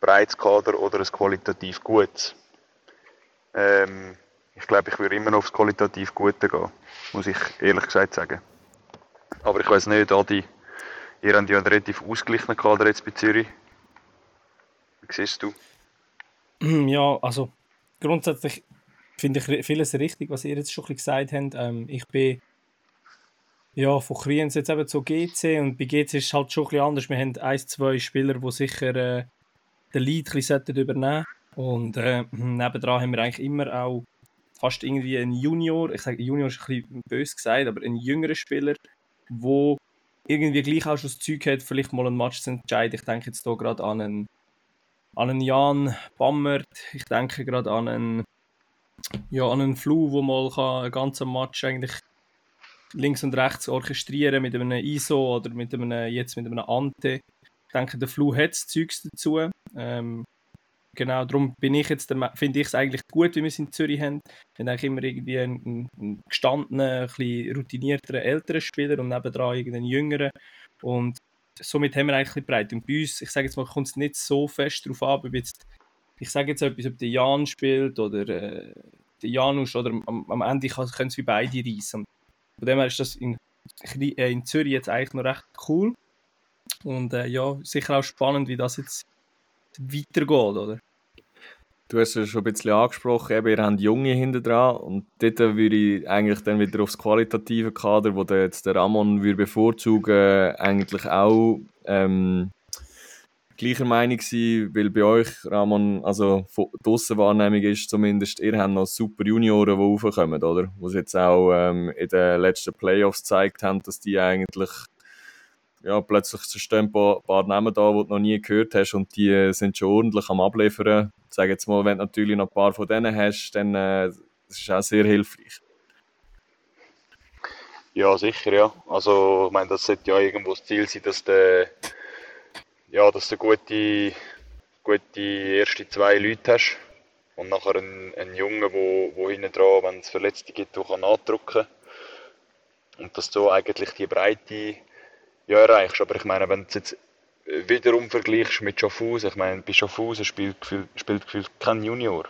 breites Kader oder ein qualitativ gutes. Ähm, ich glaube, ich würde immer noch aufs qualitativ Gute gehen, muss ich ehrlich gesagt sagen. Aber ich weiß nicht, Adi, Ihr habt ja einen relativ ausgeglichenen Kader jetzt bei Zürich. Wie siehst du? Ja, also grundsätzlich finde ich vieles richtig, was ihr jetzt schon gesagt habt. Ähm, ich bin ja, von Kriens jetzt eben zu GC und bei GC ist es halt schon ein bisschen anders. Wir haben ein, zwei Spieler, die sicher äh, den Lead ein übernehmen Und äh, nebendran haben wir eigentlich immer auch fast irgendwie einen Junior, ich sage Junior ist ein bisschen böse gesagt, aber einen jüngeren Spieler, der irgendwie gleich auch schon das Zeug hat, vielleicht mal ein Match zu entscheiden. Ich denke jetzt hier gerade an einen, an einen Jan Bammert, ich denke gerade an einen, ja, an einen Flu, der mal einen ganzen Match eigentlich links und rechts orchestrieren mit einem ISO oder mit einem, jetzt mit einem Ante. Ich denke, der Flu hat das Zeug dazu. Ähm, Genau, darum bin ich jetzt, finde ich es eigentlich gut, wie wir es in Zürich haben. Wir haben eigentlich immer irgendwie einen, einen gestandenen, ein routinierteren, älteren Spieler und nebendran irgendeinen jüngeren. Und somit haben wir eigentlich breit. Und bei uns, ich sage jetzt mal, kommt es nicht so fest darauf an, ob jetzt, ich sage jetzt etwas, ob der Jan spielt oder äh, der Janusz oder am, am Ende können es wie beide reissen. Von dem her ist das in, äh, in Zürich jetzt eigentlich noch recht cool. Und äh, ja, sicher auch spannend, wie das jetzt weitergeht, oder? Du hast es schon ein bisschen angesprochen, eben, ihr habt Junge hinten dran und dort würde ich eigentlich dann wieder aufs qualitative Kader, wo der jetzt der Ramon würde bevorzugen, eigentlich auch ähm, gleicher Meinung sein, weil bei euch, Ramon, also die Aussenwahrnehmung ist zumindest, ihr habt noch super Junioren, die raufkommen, oder? Sie jetzt auch ähm, in den letzten Playoffs gezeigt haben, dass die eigentlich ja, plötzlich stehen ein paar, paar Namen da, die du noch nie gehört hast und die sind schon ordentlich am Abliefern. Ich sage jetzt mal, wenn du natürlich noch ein paar von denen hast, dann äh, das ist auch sehr hilfreich. Ja, sicher, ja. Also, ich meine, das sollte ja irgendwo das Ziel sein, dass der ja, dass du gute, gute erste zwei Leute hast und nachher einen, einen Jungen, wo, wo hinten dran, wenn es Verletzte gibt, kann nachdrücken und dass du eigentlich die Breite ja, erreichst. Aber ich meine, wenn du jetzt wiederum vergleichst mit Schaffhausen, ich meine, bei Schaffhausen spielt, spielt gefühlt kein Junior.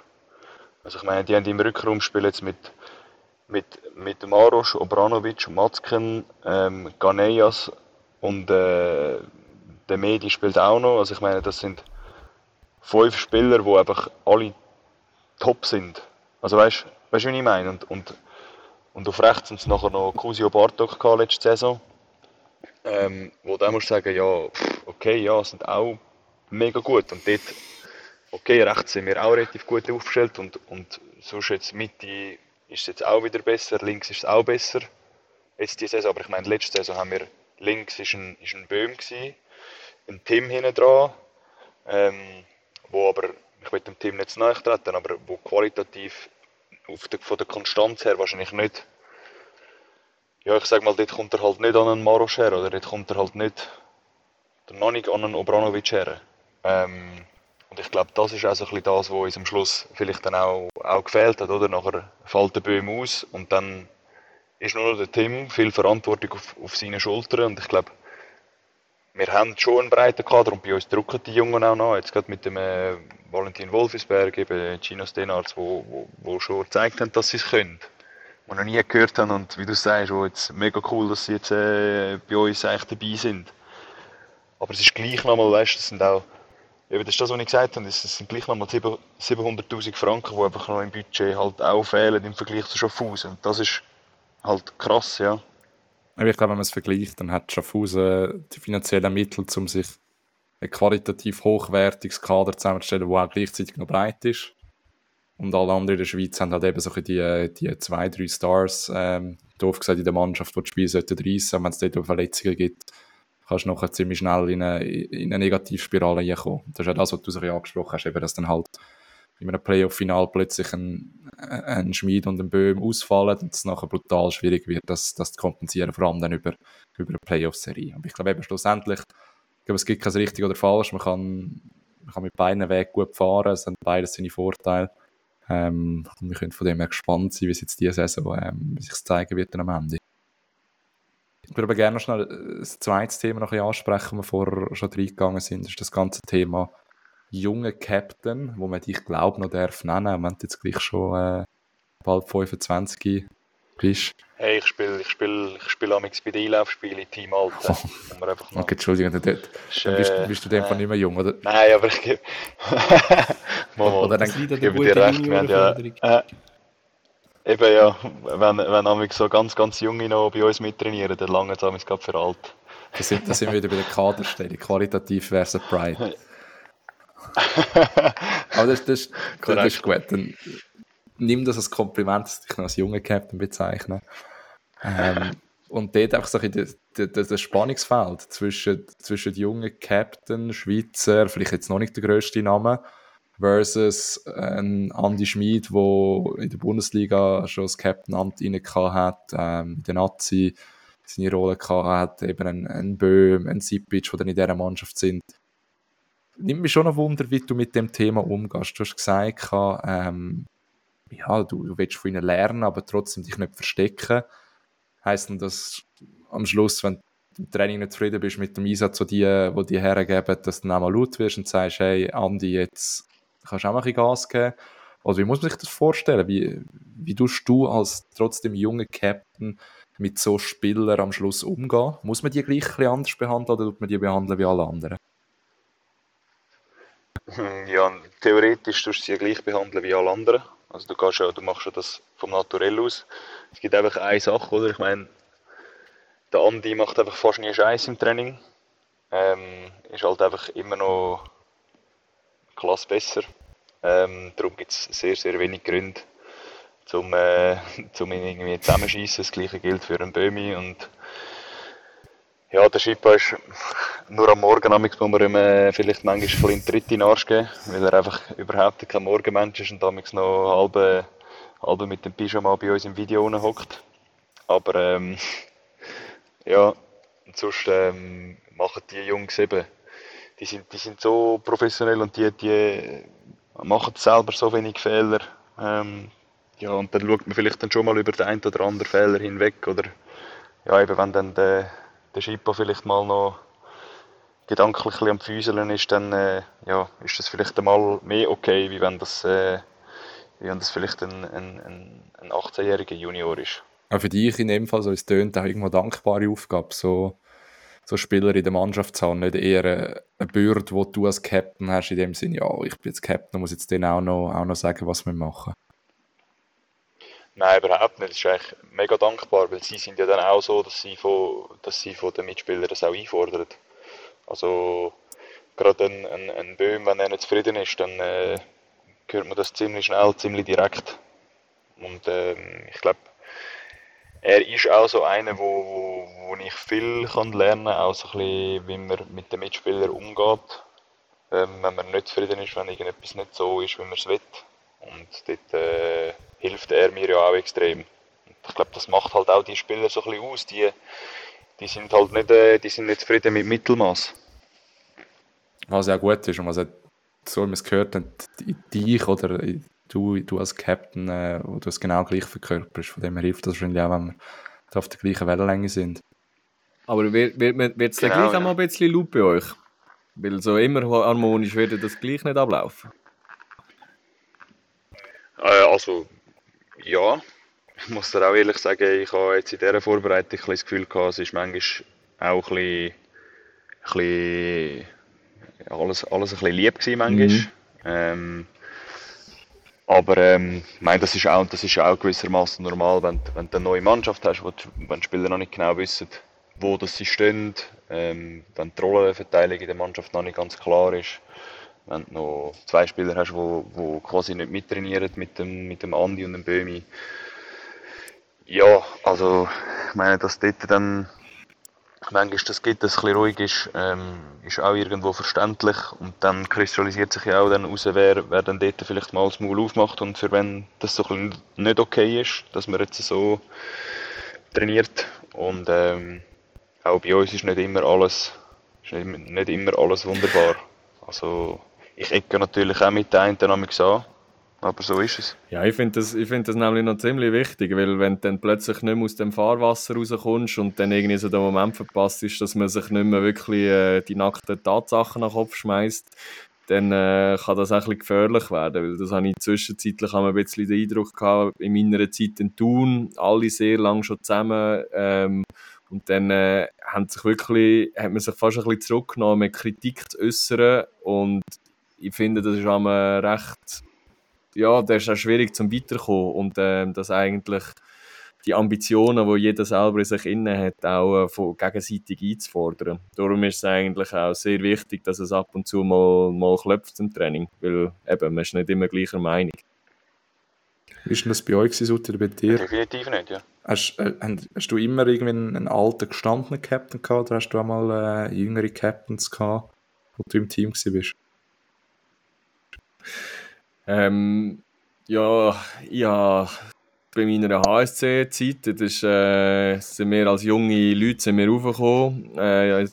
Also ich meine, die haben im Rückraum spielen jetzt mit, mit, mit Maros, Obranovic, Matzken, ähm, Ganeyas und äh, der Medi spielt auch noch. Also ich meine, das sind fünf Spieler, die einfach alle top sind. Also weißt du, wie ich meine? Und, und, und auf rechts sind es nachher noch Kusio Bartok letzte Saison. Ähm, wo dann musst du sagen, ja, okay, ja, sind auch mega gut. Und dort, okay, rechts sind wir auch relativ gut aufgestellt und, und sonst jetzt Mitte ist es jetzt auch wieder besser, links ist es auch besser. Jetzt die Saison, aber ich meine, letzte Saison haben wir links ist ein, ist ein Böhm gewesen, ein Team hinten dran, ähm, wo aber, ich will dem Team nicht zu nahe treten, aber wo qualitativ auf der, von der Konstanz her wahrscheinlich nicht, ja ich sag mal, dort kommt er halt nicht an einen Maros her, oder dort kommt er halt nicht, oder noch an einen Obranovic her. Ähm, und ich glaube, das ist auch so ein bisschen das, was uns am Schluss vielleicht dann auch, auch gefehlt hat, oder? Nachher fällt der Böhm aus und dann ist nur noch der Tim viel Verantwortung auf, auf seine Schultern und ich glaube, wir haben schon einen breiten Kader und bei uns drücken die Jungen auch noch. Jetzt gerade mit dem äh, Valentin Wolfisberg, eben Gino Stenarts, wo, wo, wo schon gezeigt haben, dass sie es können. Die noch nie gehört haben und wie du sagst, wo jetzt mega cool, dass sie jetzt äh, bei uns eigentlich dabei sind. Aber es ist gleich nochmal, weißt du, das sind auch, eben das ist das, was ich gesagt habe, es sind gleich nochmal 700'000 Franken, die einfach noch im Budget halt auch fehlen im Vergleich zu Schaffhausen. Und das ist halt krass, ja. Ich glaube, wenn man es vergleicht, dann hat Schaffhausen die finanziellen Mittel, um sich ein qualitativ hochwertiges Kader zusammenzustellen, das auch gleichzeitig noch breit ist. Und alle anderen in der Schweiz haben halt eben so die, die zwei, drei Stars, ähm, doof gesagt, in der Mannschaft, die das Spiel sollten reissen. Wenn es dort Verletzungen gibt, kannst du nachher ziemlich schnell in eine, in eine Negativspirale reinkommen. Das ist ja das, was du so angesprochen hast, eben, dass dann halt in einem Playoff-Final plötzlich ein, ein Schmied und ein Böhm ausfallen und es nachher brutal schwierig wird, das, das zu kompensieren, vor allem dann über, über eine Playoff-Serie. Und ich glaube eben schlussendlich, ich glaube, es gibt kein richtig oder falsch, man kann, man kann mit beiden Wegen gut fahren, es haben beide seine Vorteile. Ähm, und wir können von dem her gespannt sein, wie es jetzt diese Saison ähm, sich zeigen wird am Ende. Ich würde aber gerne noch schnell das zweite Thema noch ein bisschen ansprechen, wo wir vorher schon reingegangen sind, das ist das ganze Thema junger Captain, wo man dich glaube noch darf nennen, wenn du jetzt gleich schon äh, bald 25 bist. Hey, ich spiele ich spiel, ich spiel bei den Einlaufspielen Team Alten. Oh. Okay, Entschuldigung, dann, dann bist, äh, bist du dem äh, nicht mehr jung, oder? Nein, aber ich gebe... oder dann gebe dir recht, wir haben ja... Äh, eben ja, wenn, wenn so ganz, ganz Junge noch bei uns mittrainieren, dann lange es gerade für alt. Da sind, da sind wir wieder bei der Kaderstellung, qualitativ versus Pride. Aber das, das, das, das ist gut. Dann nimm das als Kompliment, dass ich dich noch als junger Captain bezeichne. Ähm, und dort einfach so ein das, das, Spannungsfeld zwischen, zwischen jungen Captain, Schweizer, vielleicht jetzt noch nicht der grösste Name, versus ein Andy Schmid, der in der Bundesliga schon das Captain-Amt inne hat, ähm, in der Nazi seine Rolle hat, eben ein, ein Böhm, ein Sipic, die dann in dieser Mannschaft sind nimmt mich schon ein Wunder, wie du mit dem Thema umgehst. Du hast gesagt, ähm, ja, du, du willst von ihnen lernen, aber trotzdem dich nicht verstecken. Heißt denn das am Schluss, wenn du im Training nicht zufrieden bist mit dem Einsatz, wo die, wo die hergeben, dass du dann auch mal laut wirst und sagst, hey, Andi, jetzt kannst du auch mal ein bisschen Gas geben? Oder wie muss man sich das vorstellen? Wie, wie tust du als trotzdem junger Captain mit so Spielern am Schluss umgehen? Muss man die gleich ein bisschen anders behandeln oder tut man die behandeln wie alle anderen? Ja, theoretisch tust du sie ja gleich behandeln wie alle anderen. Also du, ja, du machst ja das vom Naturell aus. Es gibt einfach eine Sache, oder? Ich meine, der Andi macht einfach fast nie Scheiß im Training. ähm, ist halt einfach immer noch klasse besser. Ähm, darum gibt es sehr, sehr wenig Gründe, zum, äh, zum ihn irgendwie zusammenschießen. Das gleiche gilt für einen Bömi und ja, der Schippa ist nur am Morgen muss man ihm äh, vielleicht manchmal ein bisschen in den Arsch geben, weil er einfach überhaupt kein Morgenmensch ist und damals noch halb, halb mit dem Pyjama bei uns im Video hockt. Aber ähm, ja, und sonst ähm, machen die Jungs eben, die sind, die sind so professionell und die, die machen selber so wenig Fehler. Ähm, ja, und dann schaut man vielleicht dann schon mal über den einen oder anderen Fehler hinweg. Oder ja, eben wenn dann der, der Schippo vielleicht mal noch gedanklich am Füßeln ist, dann äh, ja, ist das vielleicht einmal mehr okay, wie wenn das, äh, wie wenn das vielleicht ein, ein, ein 18-jähriger Junior ist. Auch für dich in dem Fall, so es tönt auch irgendwo dankbare Aufgabe, so, so Spieler in der Mannschaft zu haben, nicht eher eine, eine Bürde, die du als Captain hast, in dem Sinne, ja, ich bin jetzt Captain, muss jetzt denen auch noch, auch noch sagen, was wir machen. Nein, überhaupt nicht. Das ist eigentlich mega dankbar, weil sie sind ja dann auch so, dass sie von, dass sie von den Mitspielern das auch einfordern. Also gerade ein, ein, ein Böhm, wenn er nicht zufrieden ist, dann äh, hört man das ziemlich schnell, ziemlich direkt. Und ähm, ich glaube, er ist auch so einer, wo, wo, wo ich viel kann lernen kann, auch so ein bisschen, wie man mit den Mitspielern umgeht. Ähm, wenn man nicht zufrieden ist, wenn irgendetwas nicht so ist, wie man es will. Und dort äh, hilft er mir ja auch extrem. Ich glaube, das macht halt auch die Spieler so ein bisschen aus. Die, die sind halt nicht, äh, die sind nicht zufrieden mit Mittelmaß. Was ja gut ist und was so wie man es gehört hat, dich oder du, du als Captain, äh, wo du es genau gleich verkörperst. Von dem her hilft das wahrscheinlich auch, wenn wir auf der gleichen Wellenlänge sind. Aber wird, wird, wird es genau, gleich ja. auch mal ein bisschen laut bei euch? Weil so immer harmonisch wird das gleich nicht ablaufen. Äh, also, ja. Ich muss dir auch ehrlich sagen, ich habe jetzt in dieser Vorbereitung ein das Gefühl gehabt, es ist manchmal auch ein bisschen, ein bisschen alles, alles ein bisschen lieb gewesen manchmal. Mhm. Ähm, aber ähm, ich meine, das ist auch, das ist auch gewissermaßen normal, wenn, wenn du eine neue Mannschaft hast, wo die, wenn die Spieler noch nicht genau wissen, wo das sie stehen, ähm, wenn die Rollenverteilung in der Mannschaft noch nicht ganz klar ist, wenn du noch zwei Spieler hast, die wo, wo quasi nicht mittrainieren mit dem, mit dem Andi und dem Bömi. Ja, also ich meine, dass dort dann manchmal das gibt, dass es ein ruhig ist, ähm, ist auch irgendwo verständlich. Und dann kristallisiert sich ja auch dann raus, wer, wer dann dort vielleicht mal das Maul aufmacht und für wen das so ein nicht okay ist, dass man jetzt so trainiert. Und ähm, auch bei uns ist nicht immer alles, ist nicht immer alles wunderbar. Also ich ecke natürlich auch mit den einen an, aber so ist es. Ja, ich finde das, find das nämlich noch ziemlich wichtig, weil wenn du dann plötzlich nicht mehr aus dem Fahrwasser rauskommst und dann irgendwie so der Moment verpasst ist, dass man sich nicht mehr wirklich äh, die nackten Tatsachen nach Kopf schmeißt, dann äh, kann das auch ein bisschen gefährlich werden, weil das habe ich zwischenzeitlich ein bisschen den Eindruck gehabt, in meiner Zeit in Thun, alle sehr lange schon zusammen ähm, und dann äh, haben sich wirklich, hat man sich fast ein bisschen zurückgenommen, mit Kritik zu äußern und ich finde, das ist einmal recht ja, der ist auch schwierig zum Weiterkommen und äh, dass eigentlich die Ambitionen, die jeder selber in sich inne hat, auch äh, von gegenseitig einzufordern. Darum ist es eigentlich auch sehr wichtig, dass es ab und zu mal, mal klopft im Training, weil eben, man ist nicht immer gleicher Meinung. Wie war das bei euch, Sutter, bei dir? Definitiv nicht, ja. Hast, äh, hast du immer irgendwie einen, einen alten, gestandenen Captain gehabt oder hast du auch mal äh, jüngere Captains gehabt, wo du im Team warst? Ähm, ja, ja, bei meiner HSC-Zeit, das äh, sind wir als junge Leute sind wir raufgekommen. Äh,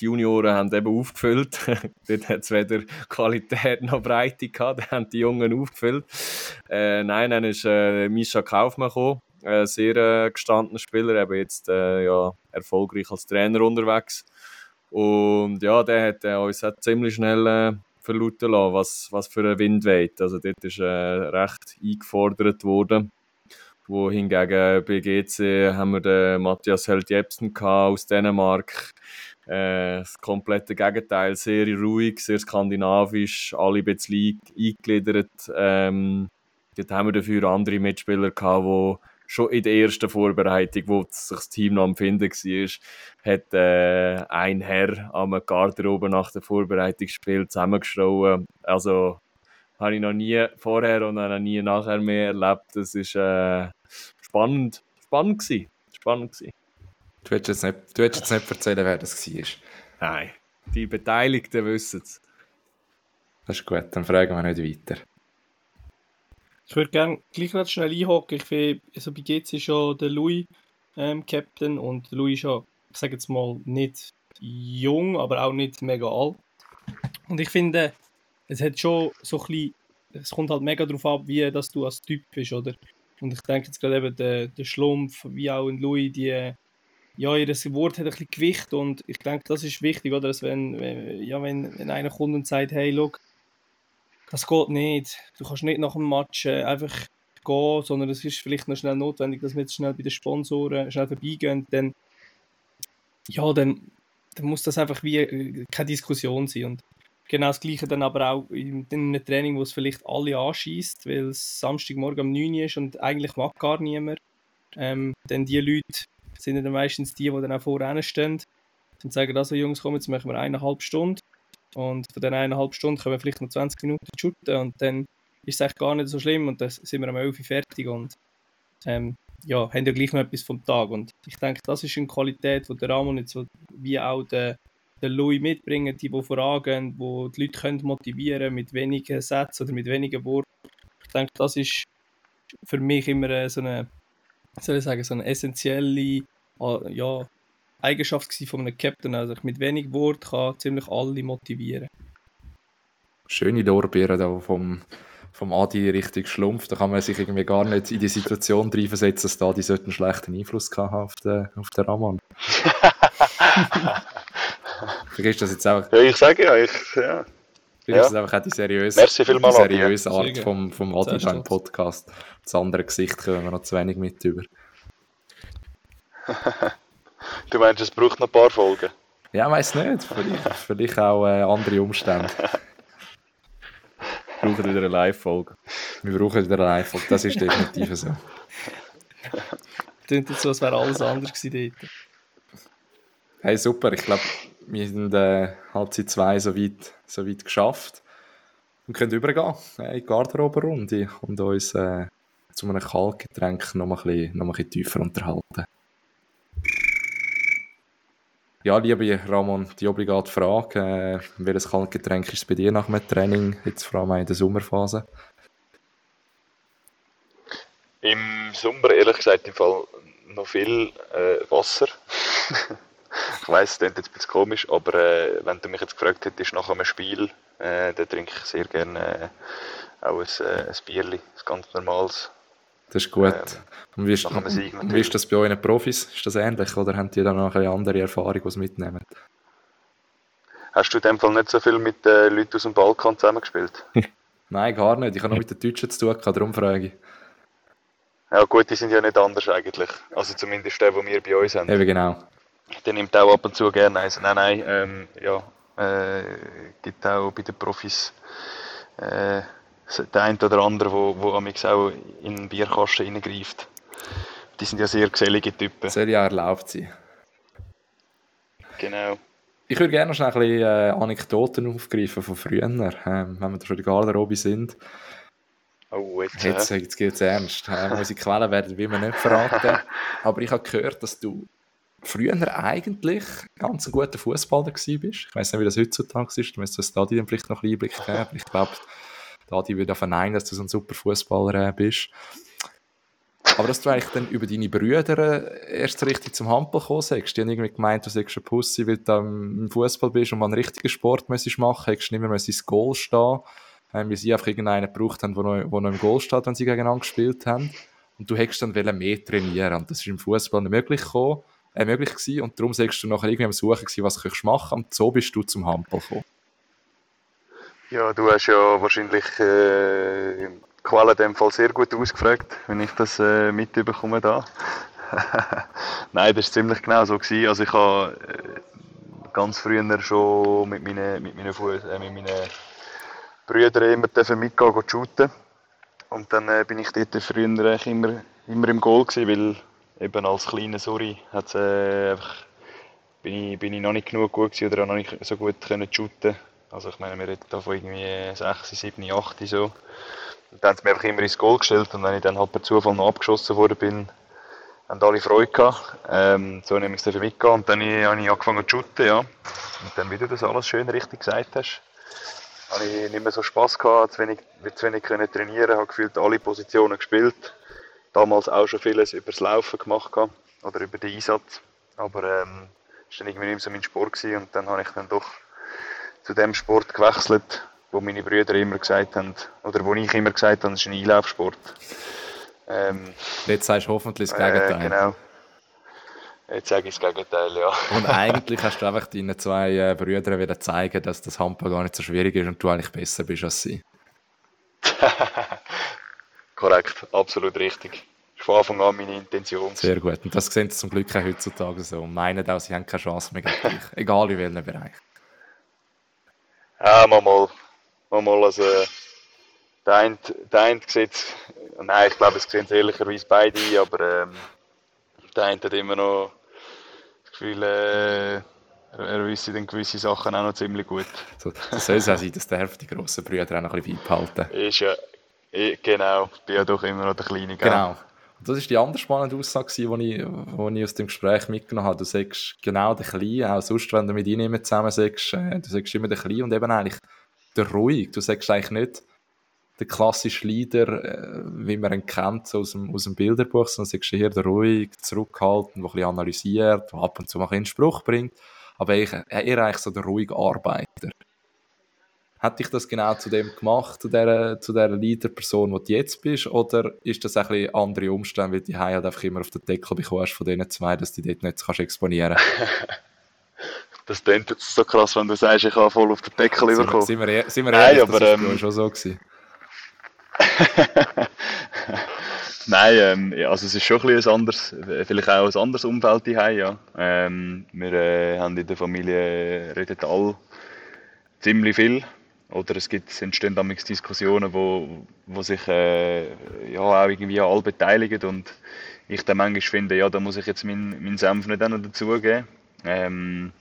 die Junioren haben eben aufgefüllt. Dort hat es weder Qualität noch Breite gehabt, da haben die Jungen aufgefüllt. Äh, nein, dann ist äh, Mischa Kaufmann gekommen, ein sehr äh, gestandener Spieler, eben jetzt äh, ja, erfolgreich als Trainer unterwegs. Und ja, der hat äh, uns hat ziemlich schnell äh, verlauten lassen, was, was für ein Wind weht. Also dort ist äh, recht eingefordert worden. Wo hingegen bei GC haben wir den Matthias Held Jepsen aus Dänemark. Äh, das komplette Gegenteil, sehr ruhig, sehr skandinavisch, alle ein bisschen eingegliedert. Ähm, dort haben wir dafür andere Mitspieler gehabt, die schon in der ersten Vorbereitung, wo sich das Team noch am Finden war, hat äh, ein Herr am Garderobe nach der Vorbereitungsspiel zusammengeschrien. Also habe ich noch nie vorher und noch nie nachher mehr erlebt. Das ist äh, spannend, spannend gewesen. Spannend gewesen. Du hättest jetzt nicht, du hättest jetzt nicht erzählen, wer das war. Nein, die Beteiligten wissen es. Das ist gut, dann fragen wir nicht weiter. Ich würde gerne gleich noch schnell einhaken. Ich finde, also bei GC ist ja der Louis ähm, Captain und Louis ist ja, ich sage jetzt mal, nicht jung, aber auch nicht mega alt. Und ich finde, es hat schon so ein bisschen, es kommt halt mega darauf ab, wie dass du als Typ bist, oder? Und ich denke jetzt gerade eben, der, der Schlumpf, wie auch in Louis, die, ja, ihr Wort hat ein bisschen Gewicht und ich denke, das ist wichtig, oder? Dass wenn, ja, wenn, wenn einer kommt und sagt, hey, look, das geht nicht. Du kannst nicht nach dem Match äh, einfach gehen, sondern es ist vielleicht noch schnell notwendig, dass wir jetzt schnell bei den Sponsoren schnell vorbeigehen. Dann, ja, dann, dann muss das einfach wie äh, keine Diskussion sein. Und genau das Gleiche dann aber auch in, in einem Training, wo es vielleicht alle anschießt, weil es Samstagmorgen um 9 Uhr ist und eigentlich mag gar niemand. Ähm, denn die Leute sind dann meistens die, die dann auch vorne stehen und sagen, also Jungs, komm, jetzt machen wir eineinhalb Stunden und von den eineinhalb Stunden können wir vielleicht noch 20 Minuten shooten und dann ist es eigentlich gar nicht so schlimm und dann sind wir um 11 Uhr fertig und ähm, ja, haben ja gleich noch etwas vom Tag. Und ich denke, das ist eine Qualität, die der Ramon jetzt wie auch der, der Louis mitbringen, die, die vorangehen, wo die Leute können motivieren mit wenigen Sätzen oder mit wenigen Worten. Ich denke, das ist für mich immer so eine, soll ich sagen, so eine essentielle äh, ja, Eigenschaft von einem Captain. Also ich mit wenig Wort kann ziemlich alle motivieren. Schöne Lorbeeren da vom, vom Adi richtig schlumpf. Da kann man sich irgendwie gar nicht in die Situation reinversetzen, dass da die einen schlechten Einfluss haben auf den, auf den Raman. Vergisst das jetzt auch? Ja, ich sage ja, ich, ja. Ja. Das ist einfach auch die seriöse, Merci die seriöse Adi. Art vom, vom Adi da im Podcast. Das andere Gesicht kommen wir noch zu wenig mit über. Du meinst, es braucht noch ein paar Folgen? Ja, weiß nicht. Vielleicht, vielleicht auch äh, andere Umstände. Wir brauchen wieder eine Live-Folge. Wir brauchen wieder eine Live-Folge. Das ist definitiv so. Klingt jetzt so, als wäre alles anders gewesen dort. Hey, super. Ich glaube, wir sind äh, Halbzeit 2 so weit, so weit geschafft. Und können übergehen äh, in die Garderobe-Runde und uns äh, zu einem Kaltgetränk noch mal ein bisschen, noch mal ein bisschen tiefer unterhalten. Ja, liebe Ramon, die obligate Frage, äh, welches Kaltgetränk ist bei dir nach dem Training, jetzt vor allem in der Sommerphase? Im Sommer, ehrlich gesagt, im Fall noch viel äh, Wasser. ich weiß, es klingt jetzt ein bisschen komisch, aber äh, wenn du mich jetzt gefragt hättest nach einem Spiel, äh, dann trinke ich sehr gerne äh, auch ein, äh, ein Bierli, ein ganz normales. Das ist gut. Ähm, und wie ist, wie ist das bei euren Profis? Ist das ähnlich oder haben die dann noch eine andere Erfahrung, die sie mitnehmen? Hast du in dem Fall nicht so viel mit äh, Leuten aus dem Balkan zusammengespielt? Nein, gar nicht. Ich habe noch mit den Deutschen zu tun, darum frage ich. Ja gut, die sind ja nicht anders eigentlich. Also zumindest der, den wir bei uns haben. Eben genau. Der nimmt auch ab und zu gerne eins. Nein, nein, ähm, ja, äh, gibt auch bei den Profis äh, der eine oder andere, wo, wo amix auch in den Bierkasten reingreift. Die sind ja sehr gesellige Typen. Soll ja erlaubt sein. Genau. Ich würde gerne noch schnell ein bisschen äh, Anekdoten aufgreifen von früher, ähm, wenn wir da schon in der Garderobe sind. Oh, jetzt, Jetzt, jetzt geht es ernst. Äh, unsere Quellen werden wie immer nicht verraten. Aber ich habe gehört, dass du früher eigentlich ganz ein guter Fußballer gewesen bist. Ich weiß nicht, wie das heutzutage ist. Du müsstest das Stadion vielleicht noch ein bisschen Einblick geben. Ich glaube, Dadi würde verneinen, dass du so ein super Fußballer äh, bist. Aber dass du eigentlich dann über deine Brüder äh, erst richtig zum Handball gekommen bist. Die haben irgendwie gemeint, du seist ein Pussy, weil du im Fußball bist und mal einen richtigen Sport müsstest machen, hättest nicht mehr ins Goal stehen ähm, weil sie einfach irgendeinen gebraucht haben, der noch, wo noch im Goal steht, wenn sie gegeneinander gespielt haben. Und du hättest dann mehr trainieren und das ist im Fußball nicht möglich, gekommen, äh, möglich gewesen. Und darum sagst du nachher irgendwie am Suchen gewesen, was du machen und so bist du zum Handball gekommen. Ja, du hast ja wahrscheinlich äh, Quellen in dem Fall sehr gut ausgefragt, wenn ich das äh, mitbekomme da. Nein, das war ziemlich genau so. Gewesen. Also ich habe äh, ganz früher schon mit meinen, mit meinen, Fuß, äh, mit meinen Brüdern immer mitgehen gehen shooten. Und dann äh, bin ich dort früher immer immer im Goal gewesen, weil eben als kleiner Suri hat's, äh, einfach, bin, ich, bin ich noch nicht genug gut gewesen oder noch nicht so gut können shooten. Also ich meine, wir reden da von irgendwie 6, 7, 8 so. Und dann haben sie mich einfach immer ins Goal gestellt und wenn ich dann halt per Zufall noch abgeschossen worden bin, haben alle Freude gehabt. Ähm, so nehme ich es mitgehen und dann habe ich angefangen zu shooten, ja. Und dann, wie du das alles schön richtig gesagt hast, habe ich nicht mehr so Spass gehabt, zu wenig, zu wenig können trainieren, habe gefühlt alle Positionen gespielt. Damals auch schon vieles über das Laufen gemacht gehabt, oder über den Einsatz. Aber ähm, war dann irgendwie nicht mehr so mein Sport gewesen. und dann habe ich dann doch zu dem Sport gewechselt, wo meine Brüder immer gesagt haben, oder wo ich immer gesagt habe, das ist ein Einlaufsport. Ähm, Jetzt sagst du hoffentlich das Gegenteil. Äh, genau. Jetzt sage ich das Gegenteil, ja. Und eigentlich hast du einfach deinen zwei äh, Brüdern wieder zeigen, dass das Handball gar nicht so schwierig ist und du eigentlich besser bist als sie. Korrekt, absolut richtig. Das war von Anfang an meine Intention. Sehr gut. Und das sehen sie zum Glück auch heutzutage so. Und meinen auch, sie haben keine Chance mehr gegen dich. Egal in welchem Bereich. Ja, mal, mal, mal also, der eine, der eine sieht nein, ich glaube, es sehen ehrlicherweise beide aber ähm, der eine hat immer noch das Gefühl, äh, er wisse dann gewisse Sachen auch noch ziemlich gut. So, das soll es auch sein, dass der die grossen Brüder auch noch ein bisschen beibehalten. Ist ja, genau, ich bin ja doch immer noch der Kleine. Gell? Genau. Das ist die andere spannende Aussage, die ich, ich aus dem Gespräch mitgenommen habe. Du sagst genau der Kleine, auch sonst, wenn du mit ihnen zusammen sagst, äh, du sagst immer der Kleine und eben eigentlich der Ruhig. Du sagst eigentlich nicht, der klassische Leader, äh, wie man ihn kennt so aus, dem, aus dem Bilderbuch, sondern sagst hier der ruhig, zurückhaltend, der ein bisschen analysiert, der ab und zu mal einen Spruch bringt, aber ich, er ist eigentlich so der ruhige Arbeiter. Hat dich das genau zu dem gemacht, zu dieser, zu dieser Leader-Person, die du jetzt bist, oder ist das ein bisschen andere Umstände, weil du halt einfach immer auf den Deckel bekommst von diesen zwei, dass du dort nicht kannst exponieren Das klingt jetzt so krass, wenn du sagst, ich habe voll auf den Deckel bekommen. Sind wir, sind wir ehrlich, Nein, aber, das ähm, schon so gewesen. Nein, ähm, also es ist schon ein, ein anderes, vielleicht auch ein anderes Umfeld hier. Ja. Ähm, wir äh, haben in der Familie reden alle ziemlich viel. Oder es gibt, entstehen damals Diskussionen, wo, wo sich äh, ja, auch irgendwie alle beteiligen und ich dann manchmal finde, ja, da muss ich jetzt meinen mein Senf nicht auch noch dazugeben. Ähm,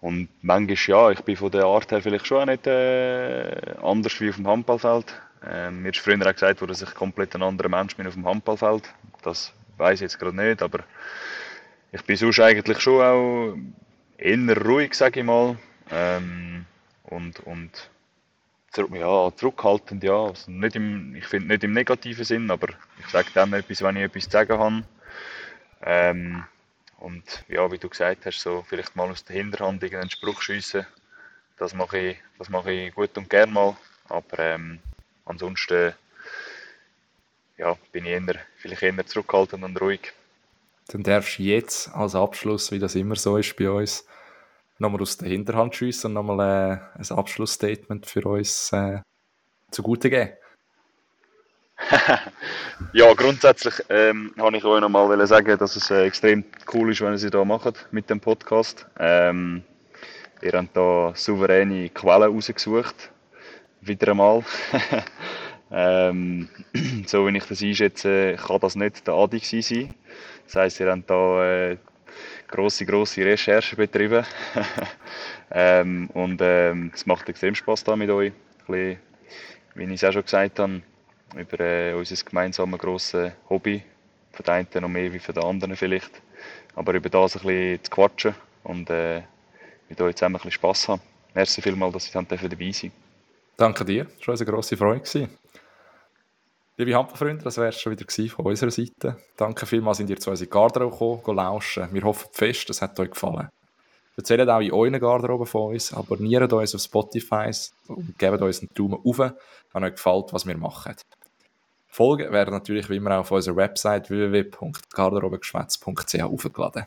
und manchmal, ja, ich bin von der Art her vielleicht schon auch nicht äh, anders wie auf dem Handballfeld. Ähm, mir ist früher auch gesagt worden, dass ich komplett ein anderer Mensch bin auf dem Handballfeld. Das weiß ich jetzt gerade nicht, aber ich bin sonst eigentlich schon auch eher ruhig, sage ich mal. Ähm, und, und ja, zurückhaltend, ja. Also nicht im, ich finde nicht im negativen Sinn, aber ich sage dann etwas, wenn ich etwas zu sagen habe. Ähm, und ja, wie du gesagt hast, so vielleicht mal aus der Hinterhand einen Spruch schiessen, das mache ich, das mache ich gut und gern mal. Aber ähm, ansonsten ja, bin ich eher, vielleicht eher zurückhaltend und ruhig. Dann darfst du jetzt als Abschluss, wie das immer so ist bei uns, nochmal aus der Hinterhand schiessen und nochmal äh, ein Abschlussstatement für uns äh, zugute geben. ja, grundsätzlich ähm, habe ich euch noch mal sagen, dass es äh, extrem cool ist, wenn ihr hier macht mit dem Podcast. Ähm, ihr habt da souveräne Quellen rausgesucht wieder einmal. ähm, so wie ich das einschätze, kann das nicht der Adi sein. Das heisst, ihr habt da äh, grosse, grosse Recherchen betrieben. ähm, und ähm, es macht extrem Spaß da mit euch. Ein bisschen, wie ich es auch schon gesagt habe, über äh, unser gemeinsames grosses Hobby. Für den einen noch mehr wie für den anderen vielleicht. Aber über das ein bisschen zu quatschen und äh, mit euch zusammen ein bisschen Spass haben. Merci vielmals, dass ich dabei sein Danke dir, das war eine grosse Freude. Liebe Handballfreunde, das wäre es schon wieder von unserer Seite. Danke vielmals, sind ihr zu unserer Garderobe gekommen, lauschen. Wir hoffen fest, es hat euch gefallen. Erzählt auch in euren Garderoben von uns, abonniert uns auf Spotify und gebt uns einen Daumen auf, wenn euch gefällt, was wir machen. Folgen werden natürlich wie immer auf unserer Website www.garderobegeschwätz.ch aufgeladen.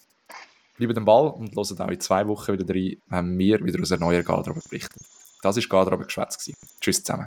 Bleibt am Ball und hört auch in zwei Wochen wieder rein, wenn wir wieder aus einer neuen Garderobe berichten. Das war Garderobe Geschwätz. Tschüss zusammen.